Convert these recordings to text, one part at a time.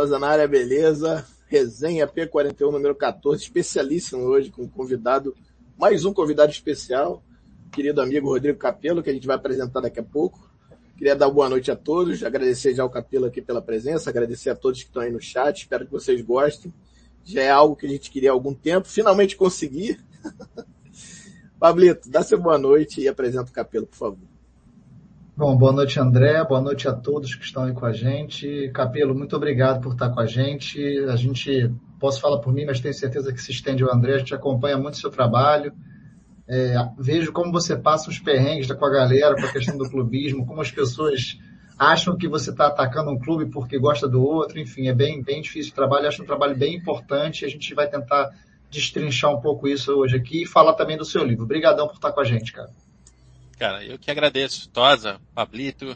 Tosa na área, beleza? Resenha P41 número 14, especialíssimo hoje com um convidado, mais um convidado especial, querido amigo Rodrigo Capelo, que a gente vai apresentar daqui a pouco. Queria dar boa noite a todos, agradecer já o Capelo aqui pela presença, agradecer a todos que estão aí no chat, espero que vocês gostem. Já é algo que a gente queria há algum tempo, finalmente consegui. Pablito, dá seu boa noite e apresenta o Capelo, por favor. Bom, boa noite, André. Boa noite a todos que estão aí com a gente. Capelo, muito obrigado por estar com a gente. A gente, posso falar por mim, mas tenho certeza que se estende o André. A gente acompanha muito o seu trabalho. É, vejo como você passa os perrengues com a galera, com a questão do clubismo, como as pessoas acham que você está atacando um clube porque gosta do outro. Enfim, é bem, bem difícil o trabalho. Acho um trabalho bem importante. A gente vai tentar destrinchar um pouco isso hoje aqui e falar também do seu livro. Obrigadão por estar com a gente, cara cara. Eu que agradeço. Tosa, Pablito,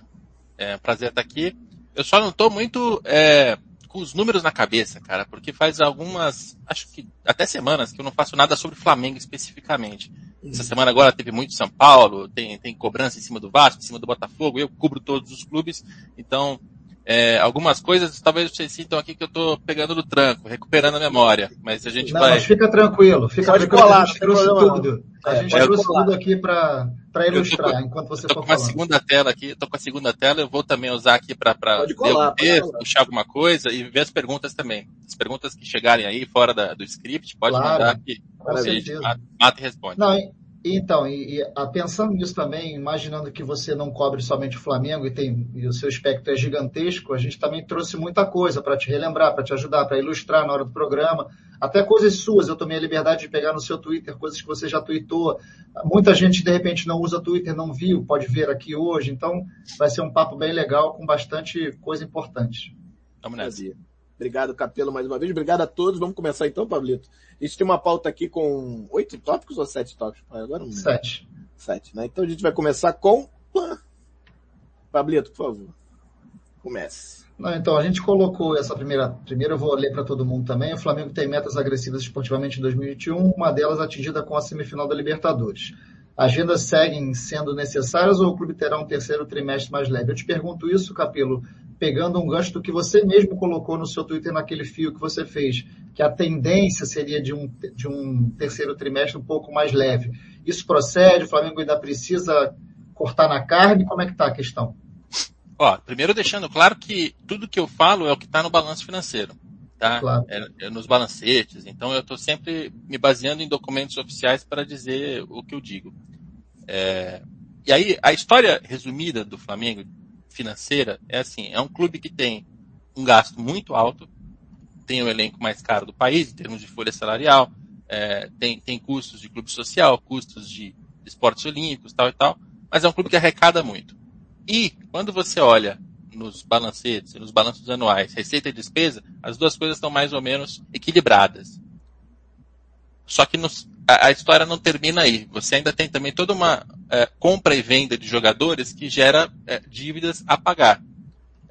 é um prazer estar aqui. Eu só não estou muito é, com os números na cabeça, cara, porque faz algumas, acho que até semanas que eu não faço nada sobre Flamengo especificamente. Essa uhum. semana agora teve muito São Paulo, tem, tem cobrança em cima do Vasco, em cima do Botafogo, eu cubro todos os clubes, então é, algumas coisas talvez vocês sintam aqui que eu estou pegando no tranco, recuperando a memória, mas a gente não, vai... Mas fica tranquilo, fica Pode tranquilo, colar, a gente trouxe tudo. A gente é, trouxe tudo aqui para para ilustrar, tô, enquanto você for com falando. a segunda tela aqui, tô com a segunda tela, eu vou também usar aqui para devolver, puxar alguma coisa e ver as perguntas também. As perguntas que chegarem aí fora da, do script, pode claro, mandar aqui. A gente mata e responde. Não, então, e, e, pensando nisso também, imaginando que você não cobre somente o Flamengo e, tem, e o seu espectro é gigantesco, a gente também trouxe muita coisa para te relembrar, para te ajudar, para ilustrar na hora do programa. Até coisas suas, eu tomei a liberdade de pegar no seu Twitter, coisas que você já tweetou. Muita gente, de repente, não usa Twitter, não viu, pode ver aqui hoje. Então, vai ser um papo bem legal, com bastante coisa importante. Vamos nessa. Obrigado, Capelo, mais uma vez. Obrigado a todos. Vamos começar então, Pablito. A gente tem uma pauta aqui com oito tópicos ou sete tópicos? Agora não Sete. Sete, né? Então a gente vai começar com... Pablito, por favor. Comece. Não, então, a gente colocou essa primeira. Primeiro eu vou ler para todo mundo também. O Flamengo tem metas agressivas esportivamente em 2021, uma delas atingida com a semifinal da Libertadores. Agendas seguem sendo necessárias ou o clube terá um terceiro trimestre mais leve? Eu te pergunto isso, Capelo, pegando um gancho do que você mesmo colocou no seu Twitter naquele fio que você fez, que a tendência seria de um, de um terceiro trimestre um pouco mais leve. Isso procede? O Flamengo ainda precisa cortar na carne? Como é que está a questão? Ó, primeiro deixando claro que tudo que eu falo é o que está no balanço financeiro, tá? Claro. É, é nos balancetes. Então eu estou sempre me baseando em documentos oficiais para dizer o que eu digo. É, e aí a história resumida do Flamengo financeira é assim, é um clube que tem um gasto muito alto, tem o elenco mais caro do país em termos de folha salarial, é, tem, tem custos de clube social, custos de esportes olímpicos, tal e tal, mas é um clube que arrecada muito. E quando você olha nos balancetes, nos balanços anuais, receita e despesa, as duas coisas estão mais ou menos equilibradas. Só que nos, a, a, história não termina aí. Você ainda tem também toda uma é, compra e venda de jogadores que gera é, dívidas a pagar.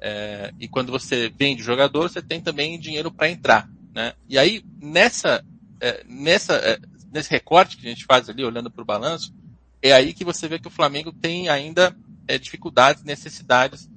É, e quando você vende jogador, você tem também dinheiro para entrar. Né? E aí, nessa, é, nessa, é, nesse recorte que a gente faz ali, olhando para o balanço, é aí que você vê que o Flamengo tem ainda é, dificuldades, necessidades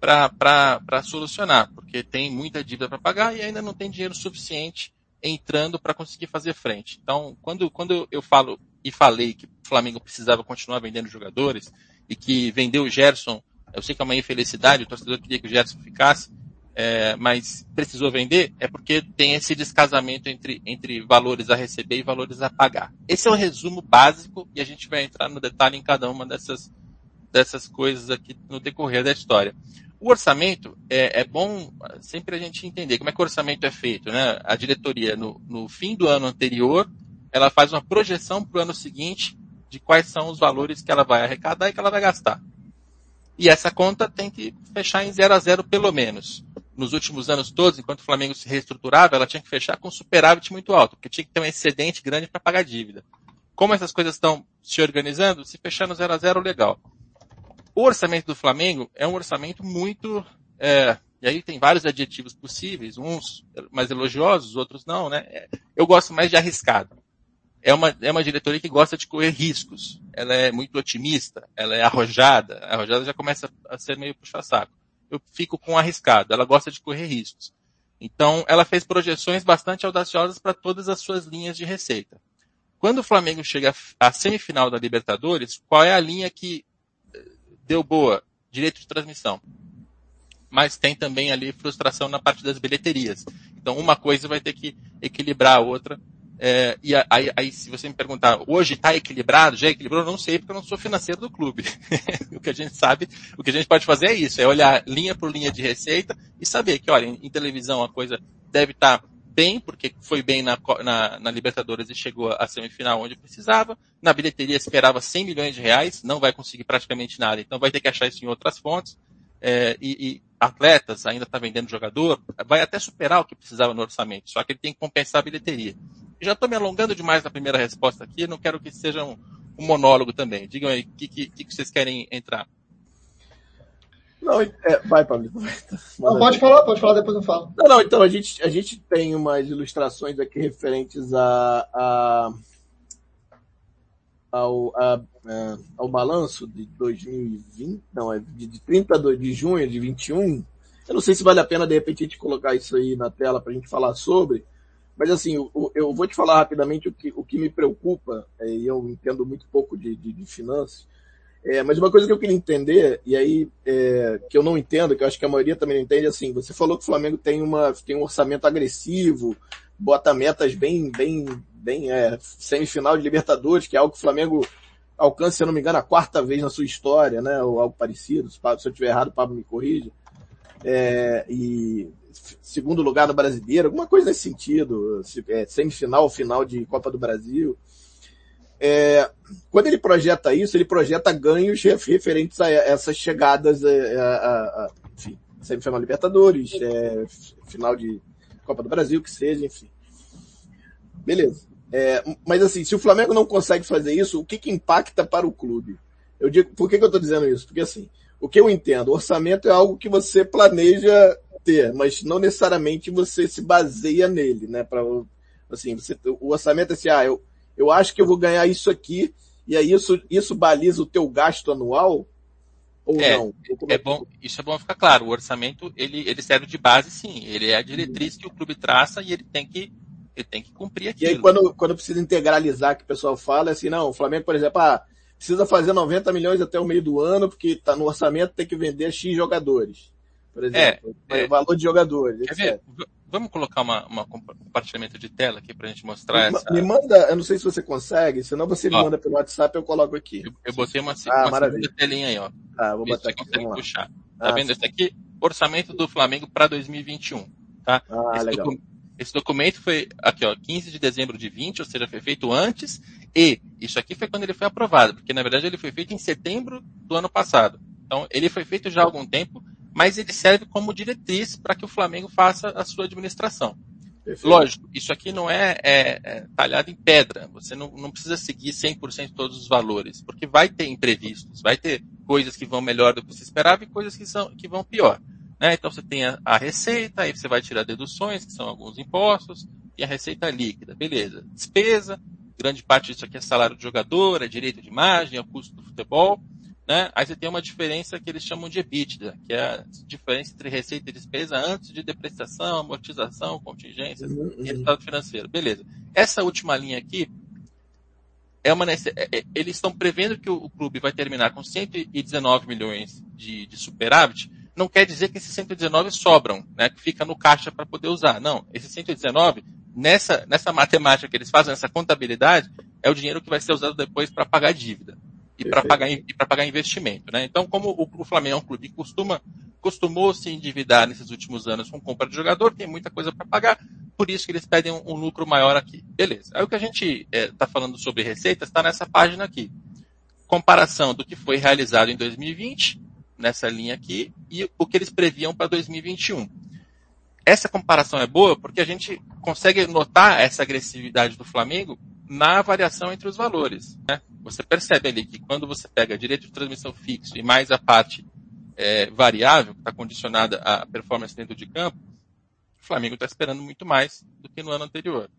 para solucionar, porque tem muita dívida para pagar e ainda não tem dinheiro suficiente entrando para conseguir fazer frente. Então, quando, quando eu falo e falei que o Flamengo precisava continuar vendendo jogadores e que vendeu o Gerson, eu sei que é uma infelicidade, o torcedor queria que o Gerson ficasse, é, mas precisou vender, é porque tem esse descasamento entre, entre valores a receber e valores a pagar. Esse é o resumo básico e a gente vai entrar no detalhe em cada uma dessas, dessas coisas aqui no decorrer da história. O orçamento é, é, bom sempre a gente entender como é que o orçamento é feito, né? A diretoria no, no fim do ano anterior, ela faz uma projeção para o ano seguinte de quais são os valores que ela vai arrecadar e que ela vai gastar. E essa conta tem que fechar em zero a zero pelo menos. Nos últimos anos todos, enquanto o Flamengo se reestruturava, ela tinha que fechar com superávit muito alto, porque tinha que ter um excedente grande para pagar dívida. Como essas coisas estão se organizando, se fechar no zero a zero, legal. O orçamento do Flamengo é um orçamento muito, é, e aí tem vários adjetivos possíveis, uns mais elogiosos, outros não, né? É, eu gosto mais de arriscado. É uma, é uma diretoria que gosta de correr riscos. Ela é muito otimista, ela é arrojada. A arrojada já começa a ser meio puxa-saco. eu fico com arriscado. Ela gosta de correr riscos. Então, ela fez projeções bastante audaciosas para todas as suas linhas de receita. Quando o Flamengo chega à semifinal da Libertadores, qual é a linha que deu boa? Direito de transmissão. Mas tem também ali frustração na parte das bilheterias. Então, uma coisa vai ter que equilibrar a outra é, e aí, aí, se você me perguntar, hoje está equilibrado? Já equilibrou? Não sei, porque eu não sou financeiro do clube. o que a gente sabe, o que a gente pode fazer é isso, é olhar linha por linha de receita e saber que, olha, em, em televisão a coisa deve estar tá bem, porque foi bem na, na, na, Libertadores e chegou à semifinal onde precisava. Na bilheteria esperava 100 milhões de reais, não vai conseguir praticamente nada, então vai ter que achar isso em outras fontes. É, e, e, atletas ainda está vendendo jogador, vai até superar o que precisava no orçamento, só que ele tem que compensar a bilheteria. Já estou me alongando demais na primeira resposta aqui, não quero que seja um, um monólogo também. Digam aí, o que, que, que, vocês querem entrar? Não, é, vai, Pablo. Não, pode falar, pode falar, depois eu falo. Não, não, então a gente, a gente tem umas ilustrações aqui referentes a, a ao, a, a, ao balanço de 2020, não, é de, de 30 de junho de 21. Eu não sei se vale a pena de repente a gente colocar isso aí na tela para a gente falar sobre, mas assim, eu, eu, vou te falar rapidamente o que, o que me preocupa, é, e eu entendo muito pouco de, de, de finanças, é, mas uma coisa que eu queria entender, e aí é, que eu não entendo, que eu acho que a maioria também não entende, assim, você falou que o Flamengo tem, uma, tem um orçamento agressivo, bota metas bem, bem, bem é, semifinal de Libertadores, que é algo que o Flamengo alcança, se eu não me engano, a quarta vez na sua história, né? Ou algo parecido. Se eu estiver errado, o Pablo me corrige. É, e segundo lugar no brasileiro, alguma coisa nesse sentido, é, semifinal, final de Copa do Brasil. É, quando ele projeta isso, ele projeta ganhos referentes a essas chegadas, é, a, a, a, enfim, semifinal Libertadores, é, final de Copa do Brasil, que seja, enfim. Beleza. É, mas assim, se o Flamengo não consegue fazer isso, o que, que impacta para o clube? Eu digo, por que, que eu estou dizendo isso? Porque assim, o que eu entendo, orçamento é algo que você planeja ter, mas não necessariamente você se baseia nele, né? Para assim, você, o orçamento é assim, ah, eu, eu acho que eu vou ganhar isso aqui, e aí isso, isso baliza o teu gasto anual, ou é, não? É, é bom, isso é bom ficar claro. O orçamento, ele, ele serve de base, sim. Ele é a diretriz que o clube traça e ele tem que, ele tem que cumprir aquilo. E aí, quando, quando precisa integralizar, que o pessoal fala, é assim, não, o Flamengo, por exemplo, ah, precisa fazer 90 milhões até o meio do ano, porque está no orçamento, tem que vender X jogadores por exemplo. É, é, valor de jogadores. Quer ver? Vamos colocar uma, uma compartilhamento de tela aqui para a gente mostrar me, essa. Me manda, eu não sei se você consegue, senão você me manda pelo WhatsApp eu coloco aqui. Eu, eu botei uma, ah, uma segunda telinha aí, ó. Ah, vou botar aqui. Consegue puxar. Tá ah, vendo? Sim. Esse aqui, orçamento do Flamengo para 2021. Tá? Ah, esse, legal. Docu esse documento foi aqui, ó, 15 de dezembro de 20, ou seja, foi feito antes, e isso aqui foi quando ele foi aprovado, porque na verdade ele foi feito em setembro do ano passado. Então, ele foi feito já há algum tempo, mas ele serve como diretriz para que o Flamengo faça a sua administração. Perfeito. Lógico, isso aqui não é, é, é, talhado em pedra. Você não, não precisa seguir 100% todos os valores, porque vai ter imprevistos, vai ter coisas que vão melhor do que você esperava e coisas que, são, que vão pior. Né? Então você tem a, a receita, aí você vai tirar deduções, que são alguns impostos, e a receita líquida. Beleza. Despesa, grande parte disso aqui é salário de jogador, é direito de imagem, é o custo do futebol. Né? Aí você tem uma diferença que eles chamam de EBITDA, que é a diferença entre receita e despesa antes de depreciação, amortização, contingências uhum, e resultado financeiro. Beleza. Essa última linha aqui é uma é, é, eles estão prevendo que o, clube vai terminar com 119 milhões de, de superávit. Não quer dizer que esses 119 sobram, né? Que fica no caixa para poder usar. Não, esses 119 nessa nessa matemática que eles fazem, nessa contabilidade, é o dinheiro que vai ser usado depois para pagar a dívida e para pagar, e pagar investimento. Né? Então, como o, o Flamengo é um clube que costuma, costumou se endividar nesses últimos anos com compra de jogador, tem muita coisa para pagar, por isso que eles pedem um, um, lucro maior aqui. Beleza. Aí o que a gente está é, tá falando sobre receitas está nessa página aqui. Comparação do que foi realizado em 2020, nessa linha aqui, e o que eles previam para 2021. Essa comparação é boa porque a gente consegue notar essa agressividade do Flamengo na variação entre os valores. Né? Você percebe ali que quando você pega direito de transmissão fixo e mais a parte é, variável, que está condicionada à performance dentro de campo, o Flamengo está esperando muito mais do que no ano anterior.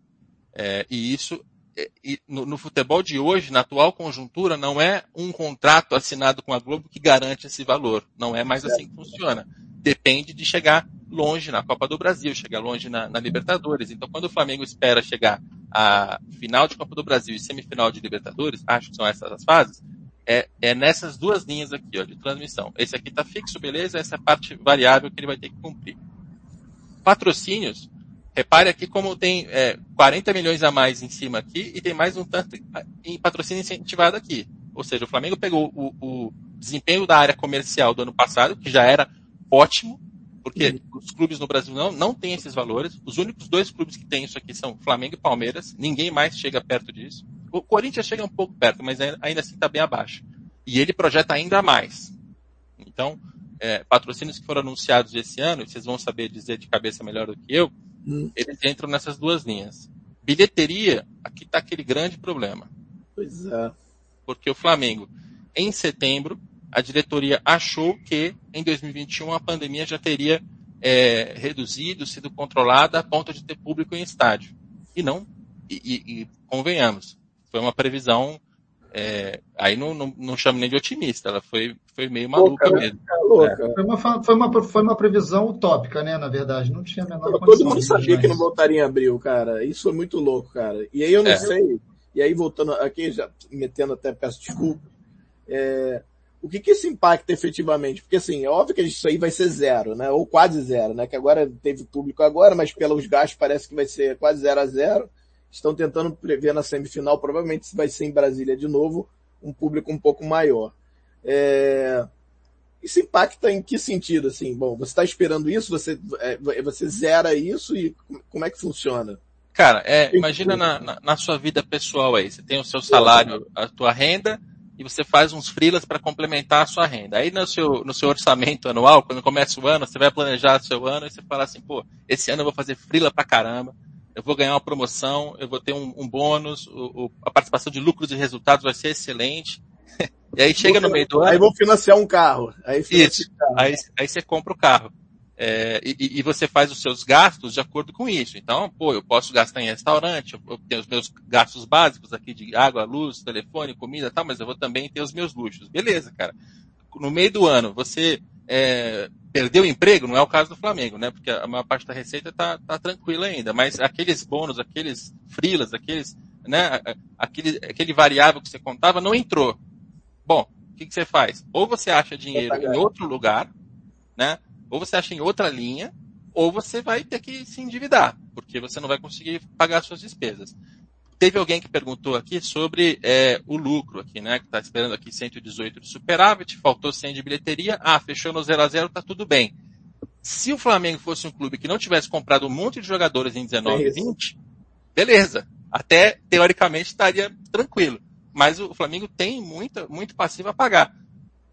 É, e isso, é, e no, no, futebol de hoje, na atual conjuntura, não é um contrato assinado com a Globo que garante esse valor. Não é mais assim que funciona. Depende de chegar longe na Copa do Brasil, chegar longe na, na, Libertadores. Então, quando o Flamengo espera chegar à final de Copa do Brasil e semifinal de Libertadores, acho que são essas as fases, é, é nessas duas linhas aqui, ó, de transmissão. Esse aqui está fixo, beleza? Essa é a parte variável que ele vai ter que cumprir. Patrocínios, repare aqui como tem é, 40 milhões a mais em cima aqui e tem mais um tanto em patrocínio incentivado aqui. Ou seja, o Flamengo pegou o, o desempenho da área comercial do ano passado, que já era ótimo, porque uhum. os clubes no Brasil não, não têm esses valores. Os únicos dois clubes que têm isso aqui são Flamengo e Palmeiras. Ninguém mais chega perto disso. O Corinthians chega um pouco perto, mas ainda assim está bem abaixo. E ele projeta ainda mais. Então, é, patrocínios que foram anunciados esse ano, e vocês vão saber dizer de cabeça melhor do que eu, hum. eles entram nessas duas linhas. Bilheteria, aqui está aquele grande problema. Pois é. Porque o Flamengo, em setembro, a diretoria achou que em 2021 a pandemia já teria é, reduzido, sido controlada a ponto de ter público em estádio. E não, e, e, e convenhamos, foi uma previsão, é, aí não, não, não chamo nem de otimista, ela foi, foi meio maluca louca, mesmo. É, louca. É. Foi, uma, foi, uma, foi uma previsão utópica, né, na verdade, não tinha a menor Todo mundo sabia que não voltaria em abril, cara, isso foi muito louco, cara. E aí eu não é. sei, e aí voltando aqui, já metendo até, peço desculpa, é, o que, que isso impacta efetivamente? Porque assim, é óbvio que isso aí vai ser zero, né? Ou quase zero, né? Que agora teve público agora, mas pelos gastos parece que vai ser quase zero a zero. Estão tentando prever na semifinal, provavelmente vai ser em Brasília de novo, um público um pouco maior. É... Isso impacta em que sentido? Assim, bom, você está esperando isso, você, é, você zera isso e como é que funciona? Cara, é, imagina na, na, na, sua vida pessoal aí, você tem o seu salário, a tua renda, e você faz uns freelas para complementar a sua renda. Aí no seu, no seu orçamento anual, quando começa o ano, você vai planejar o seu ano e você fala assim, pô, esse ano eu vou fazer freela pra caramba, eu vou ganhar uma promoção, eu vou ter um, um bônus, o, o, a participação de lucros e resultados vai ser excelente. e aí chega no meio do ano. Aí vou financiar um carro. Aí, isso, carro. aí, aí você compra o carro. É, e, e, você faz os seus gastos de acordo com isso. Então, pô, eu posso gastar em restaurante, eu tenho os meus gastos básicos aqui de água, luz, telefone, comida tal, mas eu vou também ter os meus luxos. Beleza, cara. No meio do ano, você é, perdeu o emprego, não é o caso do Flamengo, né? Porque a maior parte da receita tá, tá tranquila ainda. Mas aqueles bônus, aqueles frilas, aqueles, né? Aquele, aquele variável que você contava não entrou. Bom, o que, que você faz? Ou você acha dinheiro em outro lugar, né? Ou você acha em outra linha, ou você vai ter que se endividar, porque você não vai conseguir pagar suas despesas. Teve alguém que perguntou aqui sobre é, o lucro aqui, né? Que está esperando aqui 118 de superávit, faltou 100 de bilheteria, ah, fechou no 0 a 0 tá tudo bem. Se o Flamengo fosse um clube que não tivesse comprado um monte de jogadores em 19 e 20, beleza. Até teoricamente estaria tranquilo. Mas o Flamengo tem muita, muito passivo a pagar.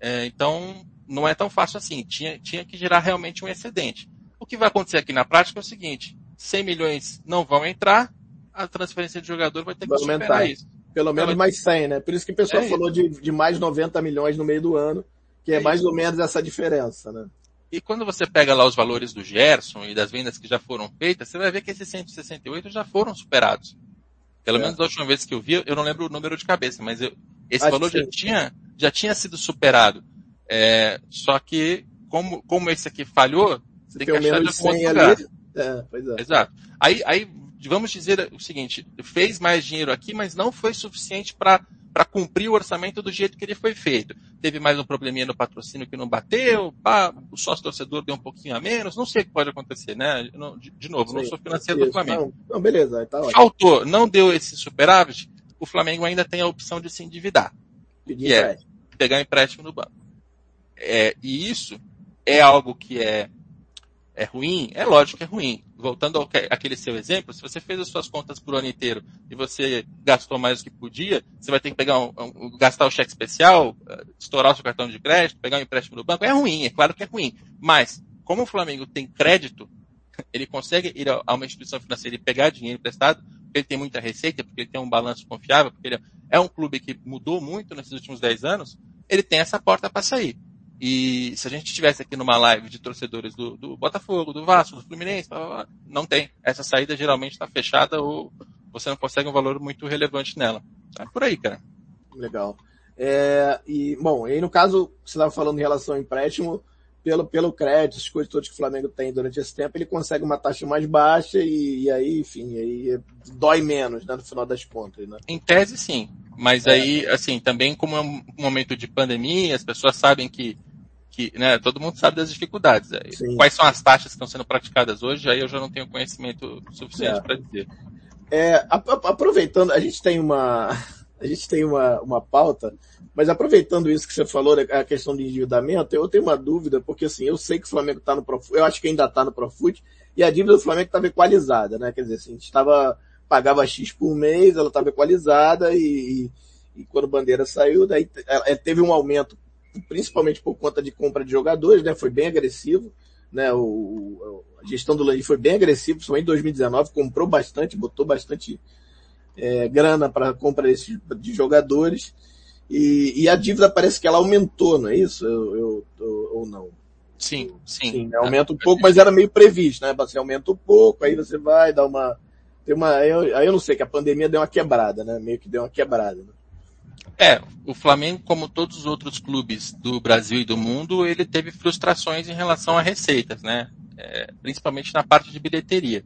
É, então, não é tão fácil assim. Tinha, tinha que gerar realmente um excedente. O que vai acontecer aqui na prática é o seguinte: 100 milhões não vão entrar, a transferência de jogador vai ter que superar aumentar. isso. Pelo menos mais 100, né? Por isso que o pessoal é falou de, de mais 90 milhões no meio do ano, que é, é mais isso. ou menos essa diferença, né? E quando você pega lá os valores do Gerson e das vendas que já foram feitas, você vai ver que esses 168 já foram superados. Pelo é. menos da última vez que eu vi, eu não lembro o número de cabeça, mas eu, esse Acho valor já tinha, já tinha sido superado. É, só que, como, como esse aqui falhou, você tem que achar de algum lugar. É, pois é. Exato. Aí, aí, vamos dizer o seguinte, fez mais dinheiro aqui, mas não foi suficiente para para cumprir o orçamento do jeito que ele foi feito. Teve mais um probleminha no patrocínio que não bateu, pá, o sócio torcedor deu um pouquinho a menos, não sei o que pode acontecer, né? de, de, novo, Sim, não sou financeiro do Flamengo. Não, não beleza, tá ótimo. Faltou, não deu esse superávit, o Flamengo ainda tem a opção de se endividar. Pedir que é pegar empréstimo no banco. É, e isso é algo que é, é ruim? É lógico que é ruim. Voltando ao, àquele seu exemplo, se você fez as suas contas por ano inteiro e você gastou mais do que podia, você vai ter que pegar um, um, gastar o cheque especial, eh, estourar o seu cartão de crédito, pegar um empréstimo no banco. É ruim, é claro que é ruim. Mas, como o Flamengo tem crédito, ele consegue ir a uma instituição financeira e pegar dinheiro emprestado, porque ele tem muita receita, porque ele tem um balanço confiável, porque ele é um clube que mudou muito nesses últimos 10 anos, ele tem essa porta para sair. E se a gente estivesse aqui numa live de torcedores do, do Botafogo, do Vasco, do Fluminense, não tem. Essa saída geralmente está fechada ou você não consegue um valor muito relevante nela. É por aí, cara. Legal. É, e, bom, aí no caso, você estava falando em relação ao empréstimo, pelo, pelo crédito, as coisas todas que o Flamengo tem durante esse tempo, ele consegue uma taxa mais baixa e, e aí, enfim, aí dói menos, né, no final das contas, né? Em tese, sim. Mas é. aí, assim, também como é um momento de pandemia, as pessoas sabem que, que né, todo mundo sabe das dificuldades. Sim. Quais são as taxas que estão sendo praticadas hoje, aí eu já não tenho conhecimento suficiente é. para dizer. É, aproveitando, a gente tem uma, a gente tem uma, uma pauta, mas aproveitando isso que você falou, né, a questão de endividamento, eu tenho uma dúvida, porque assim, eu sei que o Flamengo está no Profut, eu acho que ainda está no Profut, e a dívida do Flamengo estava equalizada, né? Quer dizer, assim, a gente estava, pagava X por mês, ela estava equalizada, e, e, quando o Bandeira saiu, daí ela, teve um aumento, principalmente por conta de compra de jogadores, né? Foi bem agressivo, né? O, a gestão do Landim foi bem agressiva, principalmente em 2019, comprou bastante, botou bastante é, grana para compra desse, de jogadores. E, e, a dívida parece que ela aumentou, não é isso? Eu, eu, eu ou não? Sim, sim. sim né? aumenta um pouco, mas era meio previsto, né? Você aumenta um pouco, aí você vai dar uma. Tem uma aí, eu, aí eu não sei, que a pandemia deu uma quebrada, né? Meio que deu uma quebrada. Né? É, o Flamengo, como todos os outros clubes do Brasil e do mundo, ele teve frustrações em relação a receitas, né? É, principalmente na parte de bilheteria.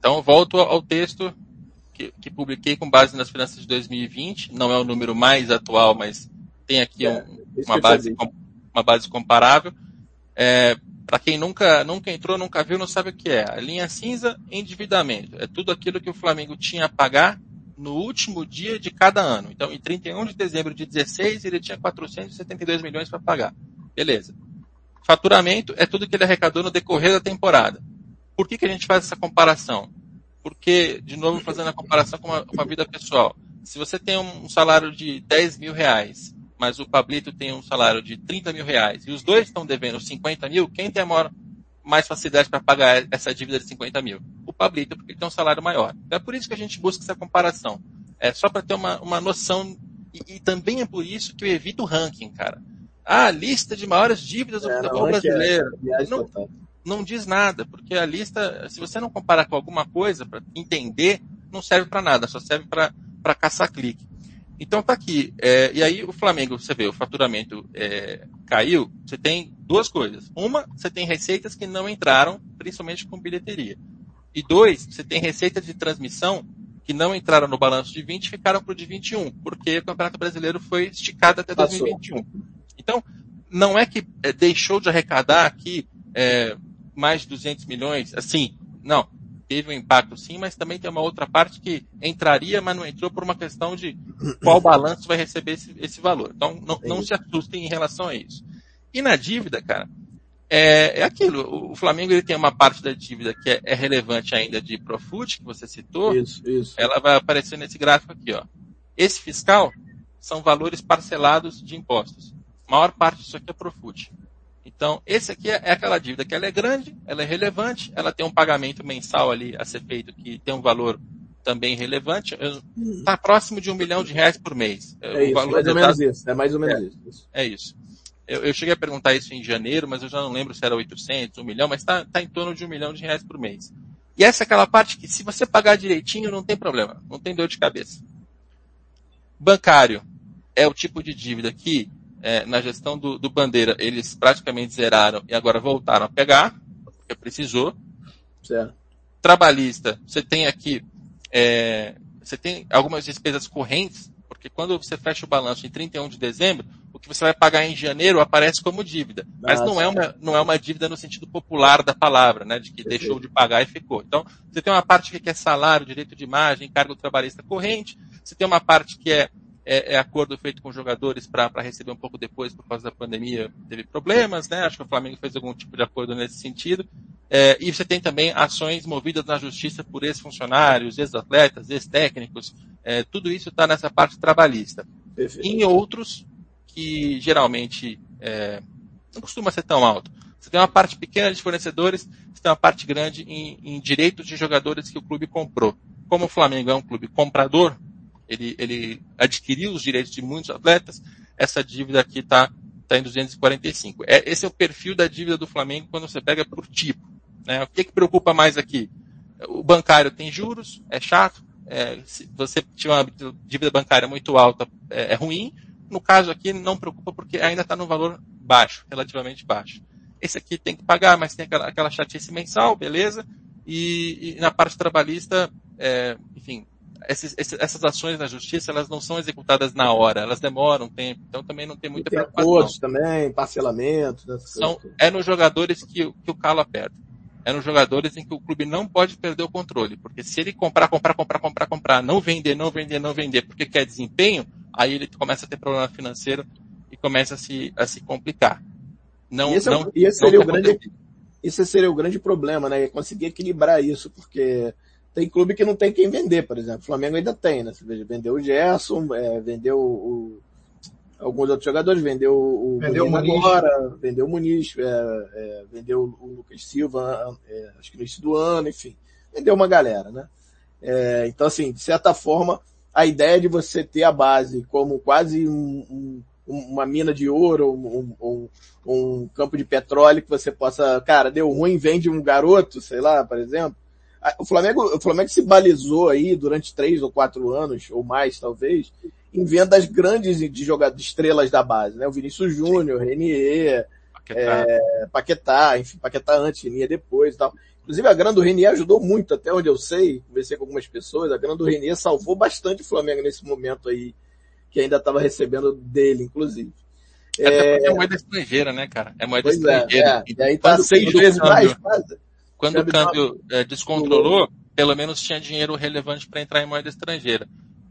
Então, volto ao texto que, que, publiquei com base nas finanças de 2020. Não é o número mais atual, mas tem aqui é, um, uma, base, uma base comparável. É, Para quem nunca, nunca entrou, nunca viu, não sabe o que é. A linha cinza, endividamento. É tudo aquilo que o Flamengo tinha a pagar no último dia de cada ano. Então, em 31 de dezembro de 16, ele tinha 472 milhões para pagar. Beleza. Faturamento é tudo que ele arrecadou no decorrer da temporada. Por que, que a gente faz essa comparação? Porque, de novo, fazendo a comparação com a, com a vida pessoal. Se você tem um salário de 10 mil reais, mas o Pablito tem um salário de 30 mil reais, e os dois estão devendo 50 mil, quem tem a maior, mais facilidade para pagar essa dívida de 50 mil? Pablito, porque ele tem um salário maior. Então é por isso que a gente busca essa comparação. É só para ter uma, uma noção, e, e, também é por isso que eu evito o ranking, cara. Ah, lista de maiores dívidas do é, futebol é brasileiro. É, não, não diz nada, porque a lista, se você não comparar com alguma coisa para entender, não serve para nada, só serve para caçar clique. Então tá aqui. É, e aí o Flamengo, você vê, o faturamento é, caiu, você tem duas coisas. Uma, você tem receitas que não entraram, principalmente com bilheteria. E dois, você tem receitas de transmissão que não entraram no balanço de 20 e ficaram para o de 21, porque o Campeonato Brasileiro foi esticado até Passou. 2021. Então, não é que é, deixou de arrecadar aqui é, mais de 200 milhões, assim, não. Teve um impacto sim, mas também tem uma outra parte que entraria, mas não entrou por uma questão de qual balanço vai receber esse, esse valor. Então, não, não se assustem em relação a isso. E na dívida, cara, é, é aquilo. O Flamengo ele tem uma parte da dívida que é, é relevante ainda de Profut, que você citou. Isso, isso. Ela vai aparecer nesse gráfico aqui, ó. Esse fiscal são valores parcelados de impostos. A maior parte disso aqui é Profut. Então, esse aqui é, é aquela dívida que ela é grande, ela é relevante, ela tem um pagamento mensal ali a ser feito que tem um valor também relevante. Está próximo de um milhão de reais por mês. É, isso, mais ou menos isso. É mais ou menos é, isso. É isso. Eu, eu, cheguei a perguntar isso em janeiro, mas eu já não lembro se era 800, um milhão, mas está tá em torno de um milhão de reais por mês. E essa é aquela parte que se você pagar direitinho não tem problema, não tem dor de cabeça. Bancário é o tipo de dívida que é, na gestão do, do, Bandeira, eles praticamente zeraram e agora voltaram a pegar, porque precisou. Certo. Trabalhista, você tem aqui, é, você tem algumas despesas correntes, porque quando você fecha o balanço em 31 de dezembro, o que você vai pagar em janeiro aparece como dívida. Mas não é, uma, não é uma dívida no sentido popular da palavra, né? De que Perfeito. deixou de pagar e ficou. Então, você tem uma parte que é salário, direito de imagem, cargo trabalhista corrente, você tem uma parte que é é, é acordo feito com jogadores para receber um pouco depois por causa da pandemia, teve problemas, né? Acho que o Flamengo fez algum tipo de acordo nesse sentido. É, e você tem também ações movidas na justiça por ex-funcionários, ex-atletas, ex-técnicos. É, tudo isso está nessa parte trabalhista. Perfeito. Em outros, que geralmente é, não costuma ser tão alto. Você tem uma parte pequena de fornecedores, você tem uma parte grande em, em direitos de jogadores que o clube comprou. Como o Flamengo é um clube comprador, ele, ele adquiriu os direitos de muitos atletas, essa dívida aqui está tá em 245. É, esse é o perfil da dívida do Flamengo quando você pega por tipo. Né? O que, que preocupa mais aqui? O bancário tem juros, é chato. É, se você tiver uma dívida bancária muito alta, é, é ruim. No caso aqui, não preocupa porque ainda está no valor baixo, relativamente baixo. esse aqui tem que pagar, mas tem aquela, aquela chatice mensal, beleza? E, e na parte trabalhista, é, enfim, esses, essas ações na justiça, elas não são executadas na hora, elas demoram tempo, então também não tem muita tem preocupação. Também, parcelamento. São, é nos jogadores que, que o calo aperta. É nos jogadores em que o clube não pode perder o controle, porque se ele comprar, comprar, comprar, comprar, comprar, não vender, não vender, não vender, porque quer desempenho, aí ele começa a ter problema financeiro e começa a se, a se complicar. Não, e esse, é não, e esse seria o grande, esse seria o grande problema, né? Conseguir equilibrar isso, porque tem clube que não tem quem vender, por exemplo. O Flamengo ainda tem, né? Você veja, vendeu o Gerson, é, vendeu o, alguns outros jogadores, vendeu o vendeu Muniz. agora, vendeu o Muniz, é, é, vendeu o Lucas Silva, é, acho que no início do ano, enfim. Vendeu uma galera, né? É, então, assim, de certa forma, a ideia de você ter a base como quase um, um, uma mina de ouro, um, um, um campo de petróleo que você possa, cara, deu ruim, vende um garoto, sei lá, por exemplo, o Flamengo, o Flamengo se balizou aí durante três ou quatro anos, ou mais talvez, em vendas grandes de jogadores, estrelas da base, né? O Vinícius Júnior, Renier, Paquetá. É, Paquetá, enfim, Paquetá antes, Renier depois e tal. Inclusive a grana do Renier ajudou muito, até onde eu sei, conversei com algumas pessoas, a grana do Renier salvou bastante o Flamengo nesse momento aí, que ainda estava recebendo dele, inclusive. É, é, é moeda estrangeira, né, cara? É moeda pois é, estrangeira. É, é. E aí tá seis vezes mais, quase. Quando o câmbio é, descontrolou, pelo menos tinha dinheiro relevante para entrar em moeda estrangeira.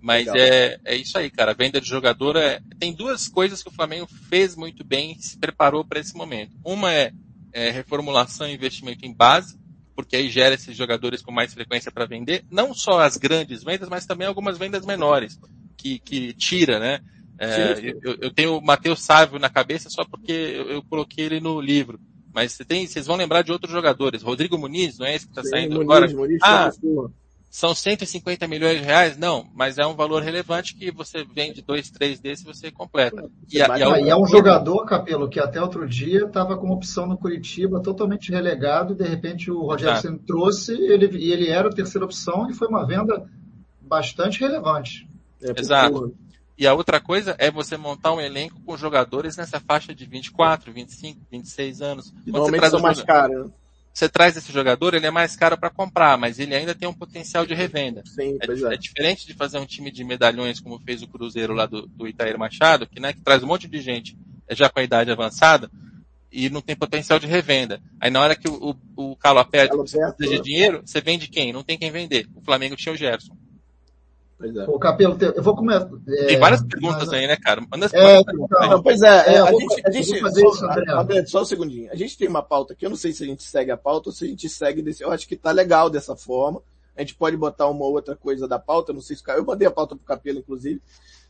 Mas é, é isso aí, cara. venda de jogador é. Tem duas coisas que o Flamengo fez muito bem e se preparou para esse momento. Uma é, é, reformulação e investimento em base, porque aí gera esses jogadores com mais frequência para vender. Não só as grandes vendas, mas também algumas vendas menores, que, que tira, né? É, eu, eu, tenho o Matheus Sávio na cabeça só porque eu, eu coloquei ele no livro. Mas você tem, vocês vão lembrar de outros jogadores. Rodrigo Muniz, não é esse que está saindo Muniz, agora? Muniz ah, são 150 milhões de reais? Não, mas é um valor relevante que você vende dois, três desses e você completa. E, a, e, a, e, é um jogador, Capelo, que até outro dia estava com opção no Curitiba, totalmente relegado, e de repente o Rogério Senna trouxe, ele, e ele era a terceira opção, e foi uma venda bastante relevante. É, Exato. E a outra coisa é você montar um elenco com jogadores nessa faixa de 24, 25, 26 anos. Normalmente são mais caros. Você traz esse jogador, ele é mais caro para comprar, mas ele ainda tem um potencial de revenda. Sim, é, é. é, diferente de fazer um time de medalhões como fez o Cruzeiro lá do, do Itair Machado, que, né, que traz um monte de gente já com a idade avançada e não tem potencial de revenda. Aí na hora que o, o, o calo aperta, você precisa de dinheiro, você vende quem? Não tem quem vender. O Flamengo tinha o Gerson. Pois é. Capelo, eu vou começar. É, Tem várias perguntas mas... aí, né, cara? Manda é, então, pois é, é a, vou, gente, a gente. Fazer só, isso, André. André, só um segundinho. A gente tem uma pauta aqui, eu não sei se a gente segue a pauta ou se a gente segue desse. Eu acho que tá legal dessa forma. A gente pode botar uma outra coisa da pauta, não sei se. Eu mandei a pauta pro Capelo, inclusive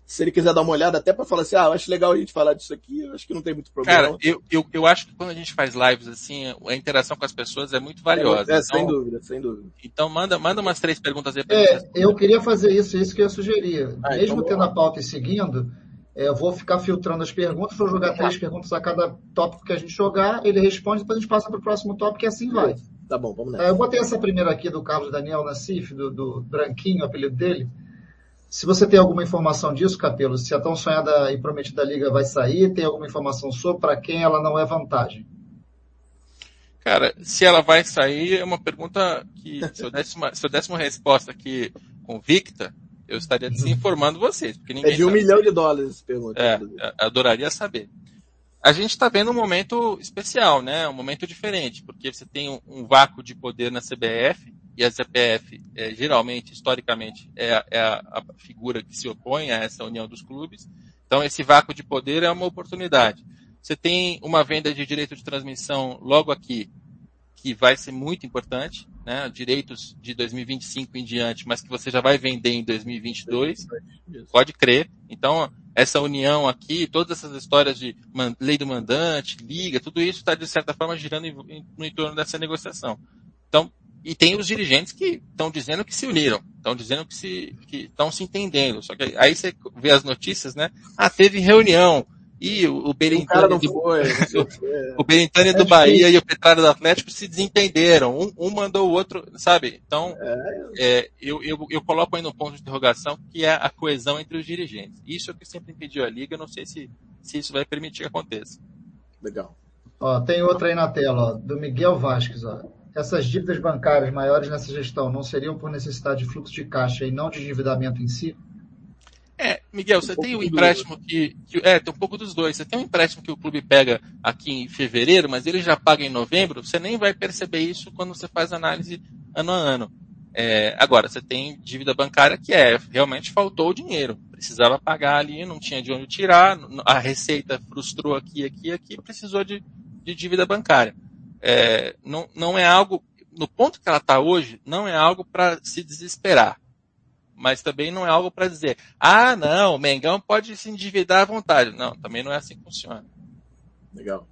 se ele quiser dar uma olhada, até para falar assim, ah, eu acho legal a gente falar disso aqui, eu acho que não tem muito problema. Cara, eu, eu, eu acho que quando a gente faz lives assim, a interação com as pessoas é muito valiosa. É, é então, sem dúvida, sem dúvida. Então manda, manda umas três perguntas aí pra É, eu queria fazer isso, isso que eu sugeria. Ah, Mesmo então tendo a pauta e seguindo, é, eu vou ficar filtrando as perguntas, vou jogar três perguntas a cada tópico que a gente jogar, ele responde, depois a gente passa para o próximo tópico e assim vai. Tá bom, vamos nessa. É, eu botei essa primeira aqui do Carlos Daniel Nassif, do, do Branquinho, o apelido dele. Se você tem alguma informação disso, Capelo, se a tão sonhada e prometida liga vai sair, tem alguma informação sobre para quem ela não é vantagem? Cara, se ela vai sair é uma pergunta que, se eu desse uma, se eu desse uma resposta aqui convicta, eu estaria desinformando vocês. Porque ninguém é de um sabe. milhão de dólares, pergunta. É, adoraria saber. A gente está vendo um momento especial, né? Um momento diferente, porque você tem um, um vácuo de poder na CBF, e a CPF, é, geralmente, historicamente, é, é a, a, figura que se opõe a essa união dos clubes. Então, esse vácuo de poder é uma oportunidade. Você tem uma venda de direito de transmissão logo aqui, que vai ser muito importante, né? Direitos de 2025 em diante, mas que você já vai vender em 2022. Pode crer. Então, essa união aqui, todas essas histórias de lei do mandante, liga, tudo isso está, de certa forma, girando no entorno dessa negociação. Então, e tem os dirigentes que estão dizendo que se uniram, estão dizendo que se que estão se entendendo. Só que aí você vê as notícias, né? Ah, teve reunião. E o, o Berintani do, o Berintani do Bahia e o Petralha do Atlético se desentenderam. Um, um mandou o outro, sabe? Então, é. é, eu, eu, eu coloco aí no ponto de interrogação que é a coesão entre os dirigentes. Isso é o que sempre impediu a Liga. Não sei se, se isso vai permitir que aconteça. Legal. Ó, tem outra aí na tela, ó, do Miguel Vasques. Ó. Essas dívidas bancárias maiores nessa gestão não seriam por necessidade de fluxo de caixa e não de endividamento em si? É, Miguel, você um tem um empréstimo que, que, É, tem um pouco dos dois. Você tem um empréstimo que o clube pega aqui em fevereiro, mas ele já paga em novembro, você nem vai perceber isso quando você faz análise ano a ano. É, agora, você tem dívida bancária que é, realmente faltou o dinheiro. Precisava pagar ali, não tinha de onde tirar, a receita frustrou aqui, aqui, aqui, precisou de, de dívida bancária. É, não, não é algo, no ponto que ela está hoje, não é algo para se desesperar mas também não é algo para dizer, ah, não, o Mengão pode se endividar à vontade. Não, também não é assim que funciona. Legal.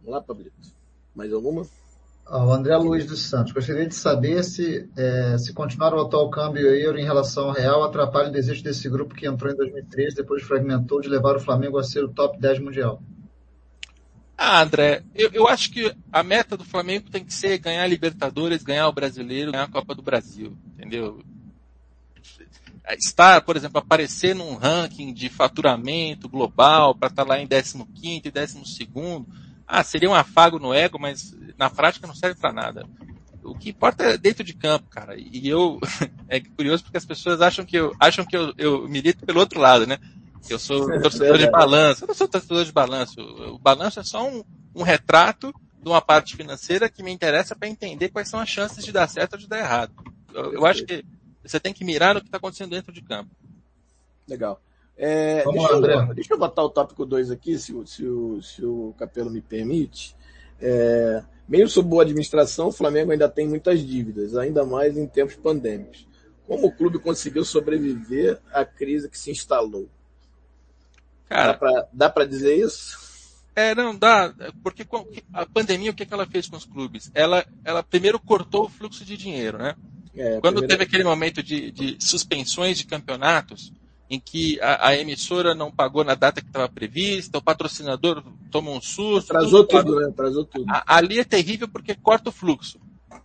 Vamos lá, Pablito. Mais alguma? Ah, o André Luiz dos Santos. Gostaria de saber se, é, se continuar o atual câmbio euro em relação ao real atrapalha o desejo desse grupo que entrou em 2013, depois fragmentou, de levar o Flamengo a ser o top 10 mundial. Ah, André, eu, eu acho que a meta do Flamengo tem que ser ganhar a Libertadores, ganhar o Brasileiro, ganhar a Copa do Brasil, entendeu? estar, por exemplo, aparecer num ranking de faturamento global para estar tá lá em 15 e 12, ah, seria um afago no ego, mas na prática não serve para nada. O que importa é dentro de campo, cara. E eu, é curioso porque as pessoas acham que eu, acham que eu, eu milito pelo outro lado, né? Eu sou torcedor de balanço. Eu não sou torcedor de balanço. O balanço é só um, um retrato de uma parte financeira que me interessa para entender quais são as chances de dar certo ou de dar errado. Eu, eu acho que você tem que mirar no que está acontecendo dentro de campo. Legal. É, Vamos deixa, lá, André. Eu, deixa eu botar o tópico 2 aqui, se, se, se, o Capelo me permite. É, meio sob boa administração, o Flamengo ainda tem muitas dívidas, ainda mais em tempos pandêmicos. Como o clube conseguiu sobreviver à crise que se instalou? Cara, dá para dizer isso? É, não dá, porque a pandemia, o que, que ela fez com os clubes? Ela, ela primeiro cortou o fluxo de dinheiro, né? É, Quando primeira... teve aquele momento de, de, suspensões de campeonatos, em que a, a, emissora não pagou na data que estava prevista, o patrocinador toma um susto. Trazou tudo, tudo né? Trazou tudo. A, ali é terrível porque corta o fluxo.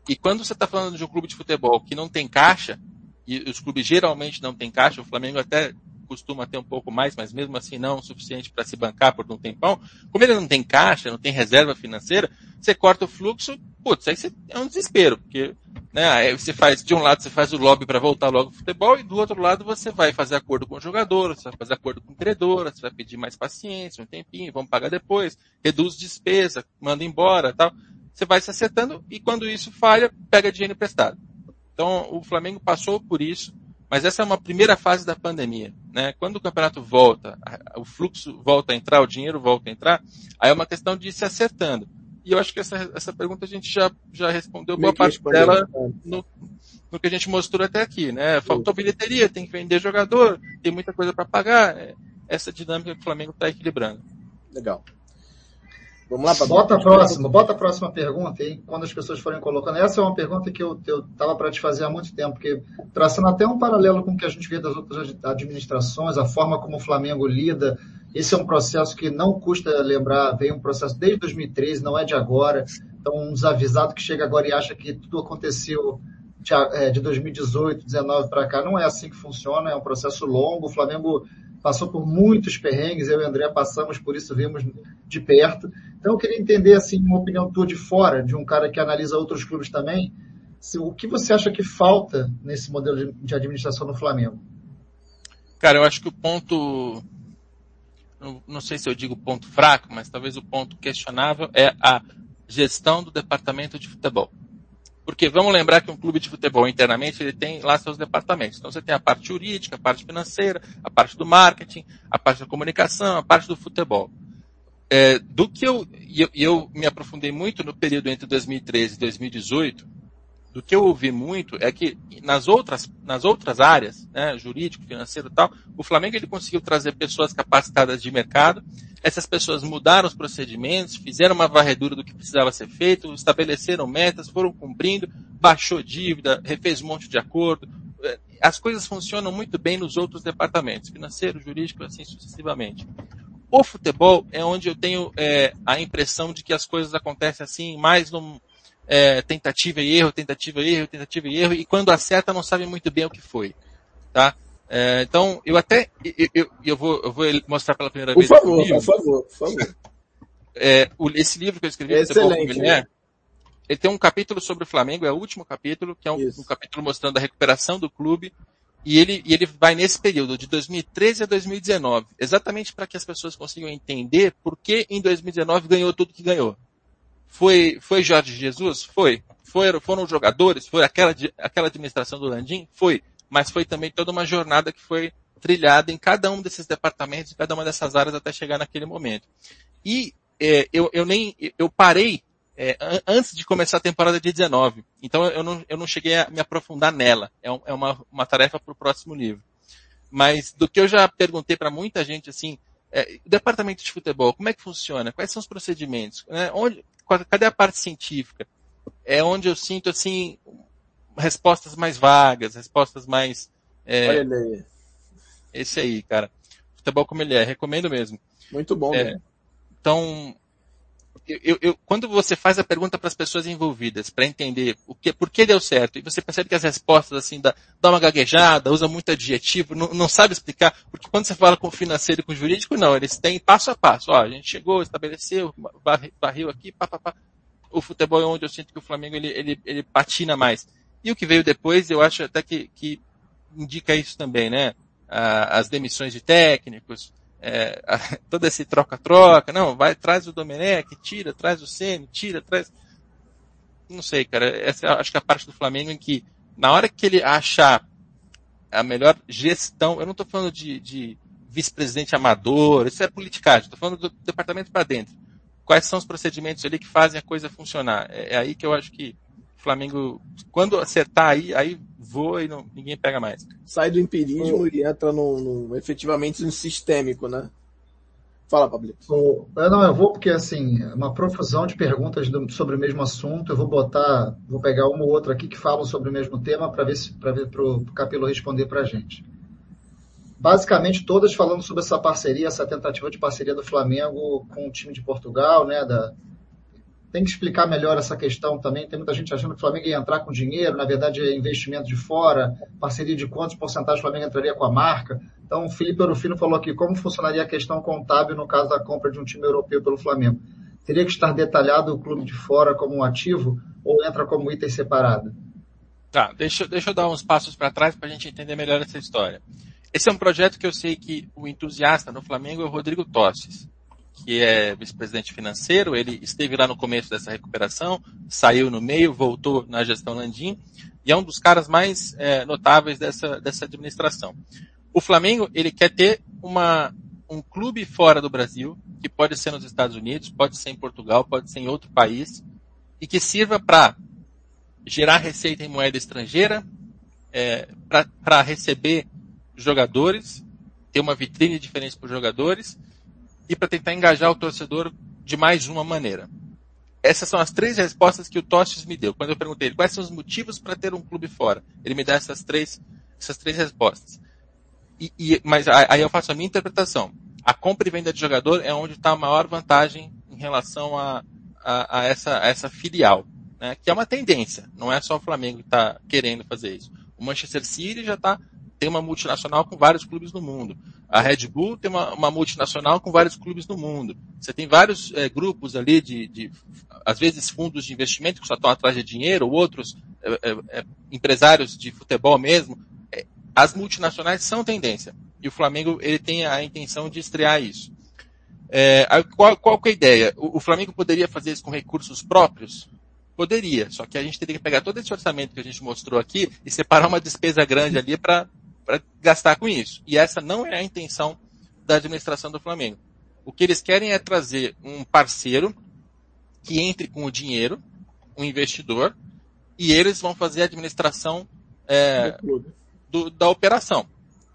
E quando você está falando de um clube de futebol que não tem caixa, e os clubes geralmente não têm caixa, o Flamengo até costuma ter um pouco mais, mas mesmo assim não o suficiente para se bancar por um tempão. Como ele não tem caixa, não tem reserva financeira, você corta o fluxo, putz, aí você, é um desespero, porque né, aí você faz, de um lado você faz o lobby para voltar logo ao futebol, e do outro lado você vai fazer acordo com o jogador, você vai fazer acordo com o credor, você vai pedir mais paciência, um tempinho, vamos pagar depois, reduz despesa, manda embora tal. Você vai se acertando e quando isso falha, pega dinheiro emprestado. Então o Flamengo passou por isso, mas essa é uma primeira fase da pandemia. Né? Quando o campeonato volta, o fluxo volta a entrar, o dinheiro volta a entrar, aí é uma questão de ir se acertando. E eu acho que essa, essa pergunta a gente já, já respondeu boa parte dela no, no que a gente mostrou até aqui, né? Faltou bilheteria, tem que vender jogador, tem muita coisa para pagar. É, essa dinâmica que o Flamengo está equilibrando. Legal. Vamos lá, Bota a próxima, bota a próxima pergunta aí, quando as pessoas forem colocando. Essa é uma pergunta que eu estava para te fazer há muito tempo, porque traçando até um paralelo com o que a gente vê das outras administrações, a forma como o Flamengo lida esse é um processo que não custa lembrar, veio um processo desde 2013, não é de agora. Então, um desavisado que chega agora e acha que tudo aconteceu de, é, de 2018, 2019 para cá, não é assim que funciona, é um processo longo. O Flamengo passou por muitos perrengues, eu e o André passamos por isso, vimos de perto. Então, eu queria entender, assim, uma opinião tua de fora, de um cara que analisa outros clubes também, se, o que você acha que falta nesse modelo de, de administração no Flamengo? Cara, eu acho que o ponto não sei se eu digo ponto fraco, mas talvez o ponto questionável é a gestão do departamento de futebol. Porque vamos lembrar que um clube de futebol internamente ele tem lá seus departamentos. Então você tem a parte jurídica, a parte financeira, a parte do marketing, a parte da comunicação, a parte do futebol. É, do que eu, eu, eu me aprofundei muito no período entre 2013 e 2018, do que eu ouvi muito é que nas outras, nas outras áreas, né, jurídico, financeiro e tal, o Flamengo ele conseguiu trazer pessoas capacitadas de mercado. Essas pessoas mudaram os procedimentos, fizeram uma varredura do que precisava ser feito, estabeleceram metas, foram cumprindo, baixou dívida, refez um monte de acordo. As coisas funcionam muito bem nos outros departamentos, financeiro, jurídico, assim sucessivamente. O futebol é onde eu tenho é, a impressão de que as coisas acontecem assim, mais num, é, tentativa e erro, tentativa e erro, tentativa e erro, e quando acerta não sabe muito bem o que foi. Tá? É, então, eu até, eu, eu, eu, vou, eu vou mostrar pela primeira por vez. Favor, por favor, por favor, é, o, esse livro que eu escrevi, Excelente, é, ele tem um capítulo sobre o Flamengo, é o último capítulo, que é um, um capítulo mostrando a recuperação do clube, e ele, e ele vai nesse período, de 2013 a 2019, exatamente para que as pessoas consigam entender por que em 2019 ganhou tudo que ganhou. Foi, foi Jorge Jesus? Foi. Foram, foram os jogadores? Foi aquela, aquela administração do Landim? Foi. Mas foi também toda uma jornada que foi trilhada em cada um desses departamentos, em cada uma dessas áreas até chegar naquele momento. E é, eu, eu nem, eu parei é, antes de começar a temporada de 19. Então eu não, eu não cheguei a me aprofundar nela. É, um, é uma, uma tarefa para o próximo livro. Mas do que eu já perguntei para muita gente, assim, é, departamento de futebol, como é que funciona? Quais são os procedimentos? Né? Onde, cadê a parte científica? É onde eu sinto, assim, respostas mais vagas, respostas mais... É, Olha ele aí. Esse aí, cara. Futebol como ele é, recomendo mesmo. Muito bom, é, né? Então, eu, eu, quando você faz a pergunta para as pessoas envolvidas, para entender o que, por que deu certo, e você percebe que as respostas, assim, dá, dá uma gaguejada, usa muito adjetivo, não, não sabe explicar, porque quando você fala com o financeiro e com o jurídico, não, eles têm passo a passo. Ó, a gente chegou, estabeleceu, barril aqui, pá, pá, pá. O futebol é onde eu sinto que o Flamengo ele, ele, ele patina mais. E o que veio depois, eu acho até que, que indica isso também, né? Ah, as demissões de técnicos, é, todo esse troca-troca, não, vai, traz o Domenech, tira, traz o Ceni, tira, traz. Não sei, cara. Essa acho que é a parte do Flamengo em que, na hora que ele achar a melhor gestão, eu não estou falando de, de vice-presidente amador, isso é politicagem, estou falando do departamento para dentro. Quais são os procedimentos ali que fazem a coisa funcionar? É, é aí que eu acho que o Flamengo, quando acertar aí, aí voa e não, ninguém pega mais. Sai do empirismo oh. e entra no, no, efetivamente no sistêmico, né? Fala, Pablito. Oh, não, eu vou porque, assim, uma profusão de perguntas do, sobre o mesmo assunto. Eu vou botar, vou pegar uma ou outra aqui que falam sobre o mesmo tema para ver se para ver para o Capelo responder para a gente. Basicamente, todas falando sobre essa parceria, essa tentativa de parceria do Flamengo com o time de Portugal, né? Da, tem que explicar melhor essa questão também. Tem muita gente achando que o Flamengo ia entrar com dinheiro, na verdade é investimento de fora, parceria de quantos porcentagens o Flamengo entraria com a marca. Então, o Felipe Orofino falou aqui como funcionaria a questão contábil no caso da compra de um time europeu pelo Flamengo. Teria que estar detalhado o clube de fora como um ativo ou entra como item separado? Tá, deixa, deixa eu dar uns passos para trás para a gente entender melhor essa história. Esse é um projeto que eu sei que o entusiasta no Flamengo é o Rodrigo Tosses que é vice-presidente financeiro, ele esteve lá no começo dessa recuperação, saiu no meio, voltou na gestão Landim, e é um dos caras mais é, notáveis dessa, dessa administração. O Flamengo, ele quer ter uma, um clube fora do Brasil, que pode ser nos Estados Unidos, pode ser em Portugal, pode ser em outro país, e que sirva para gerar receita em moeda estrangeira, é, para receber jogadores, ter uma vitrine diferente para os jogadores, e para tentar engajar o torcedor de mais uma maneira. Essas são as três respostas que o Tostes me deu. Quando eu perguntei ele quais são os motivos para ter um clube fora, ele me dá essas três, essas três respostas. E, e, mas aí eu faço a minha interpretação. A compra e venda de jogador é onde está a maior vantagem em relação a, a, a, essa, a essa filial, né? que é uma tendência. Não é só o Flamengo que está querendo fazer isso. O Manchester City já está tem uma multinacional com vários clubes no mundo. A Red Bull tem uma, uma multinacional com vários clubes no mundo. Você tem vários é, grupos ali de, de, às vezes, fundos de investimento que só estão atrás de dinheiro, ou outros é, é, empresários de futebol mesmo. as multinacionais são tendência. E o Flamengo ele tem a intenção de estrear isso. qual, qual é a ideia? O, o Flamengo poderia fazer isso com recursos próprios? Poderia, só que a gente teria que pegar todo esse orçamento que a gente mostrou aqui e separar uma despesa grande ali para para gastar com isso. E essa não é a intenção da administração do Flamengo. O que eles querem é trazer um parceiro que entre com o dinheiro, um investidor, e eles vão fazer a administração é, do, da operação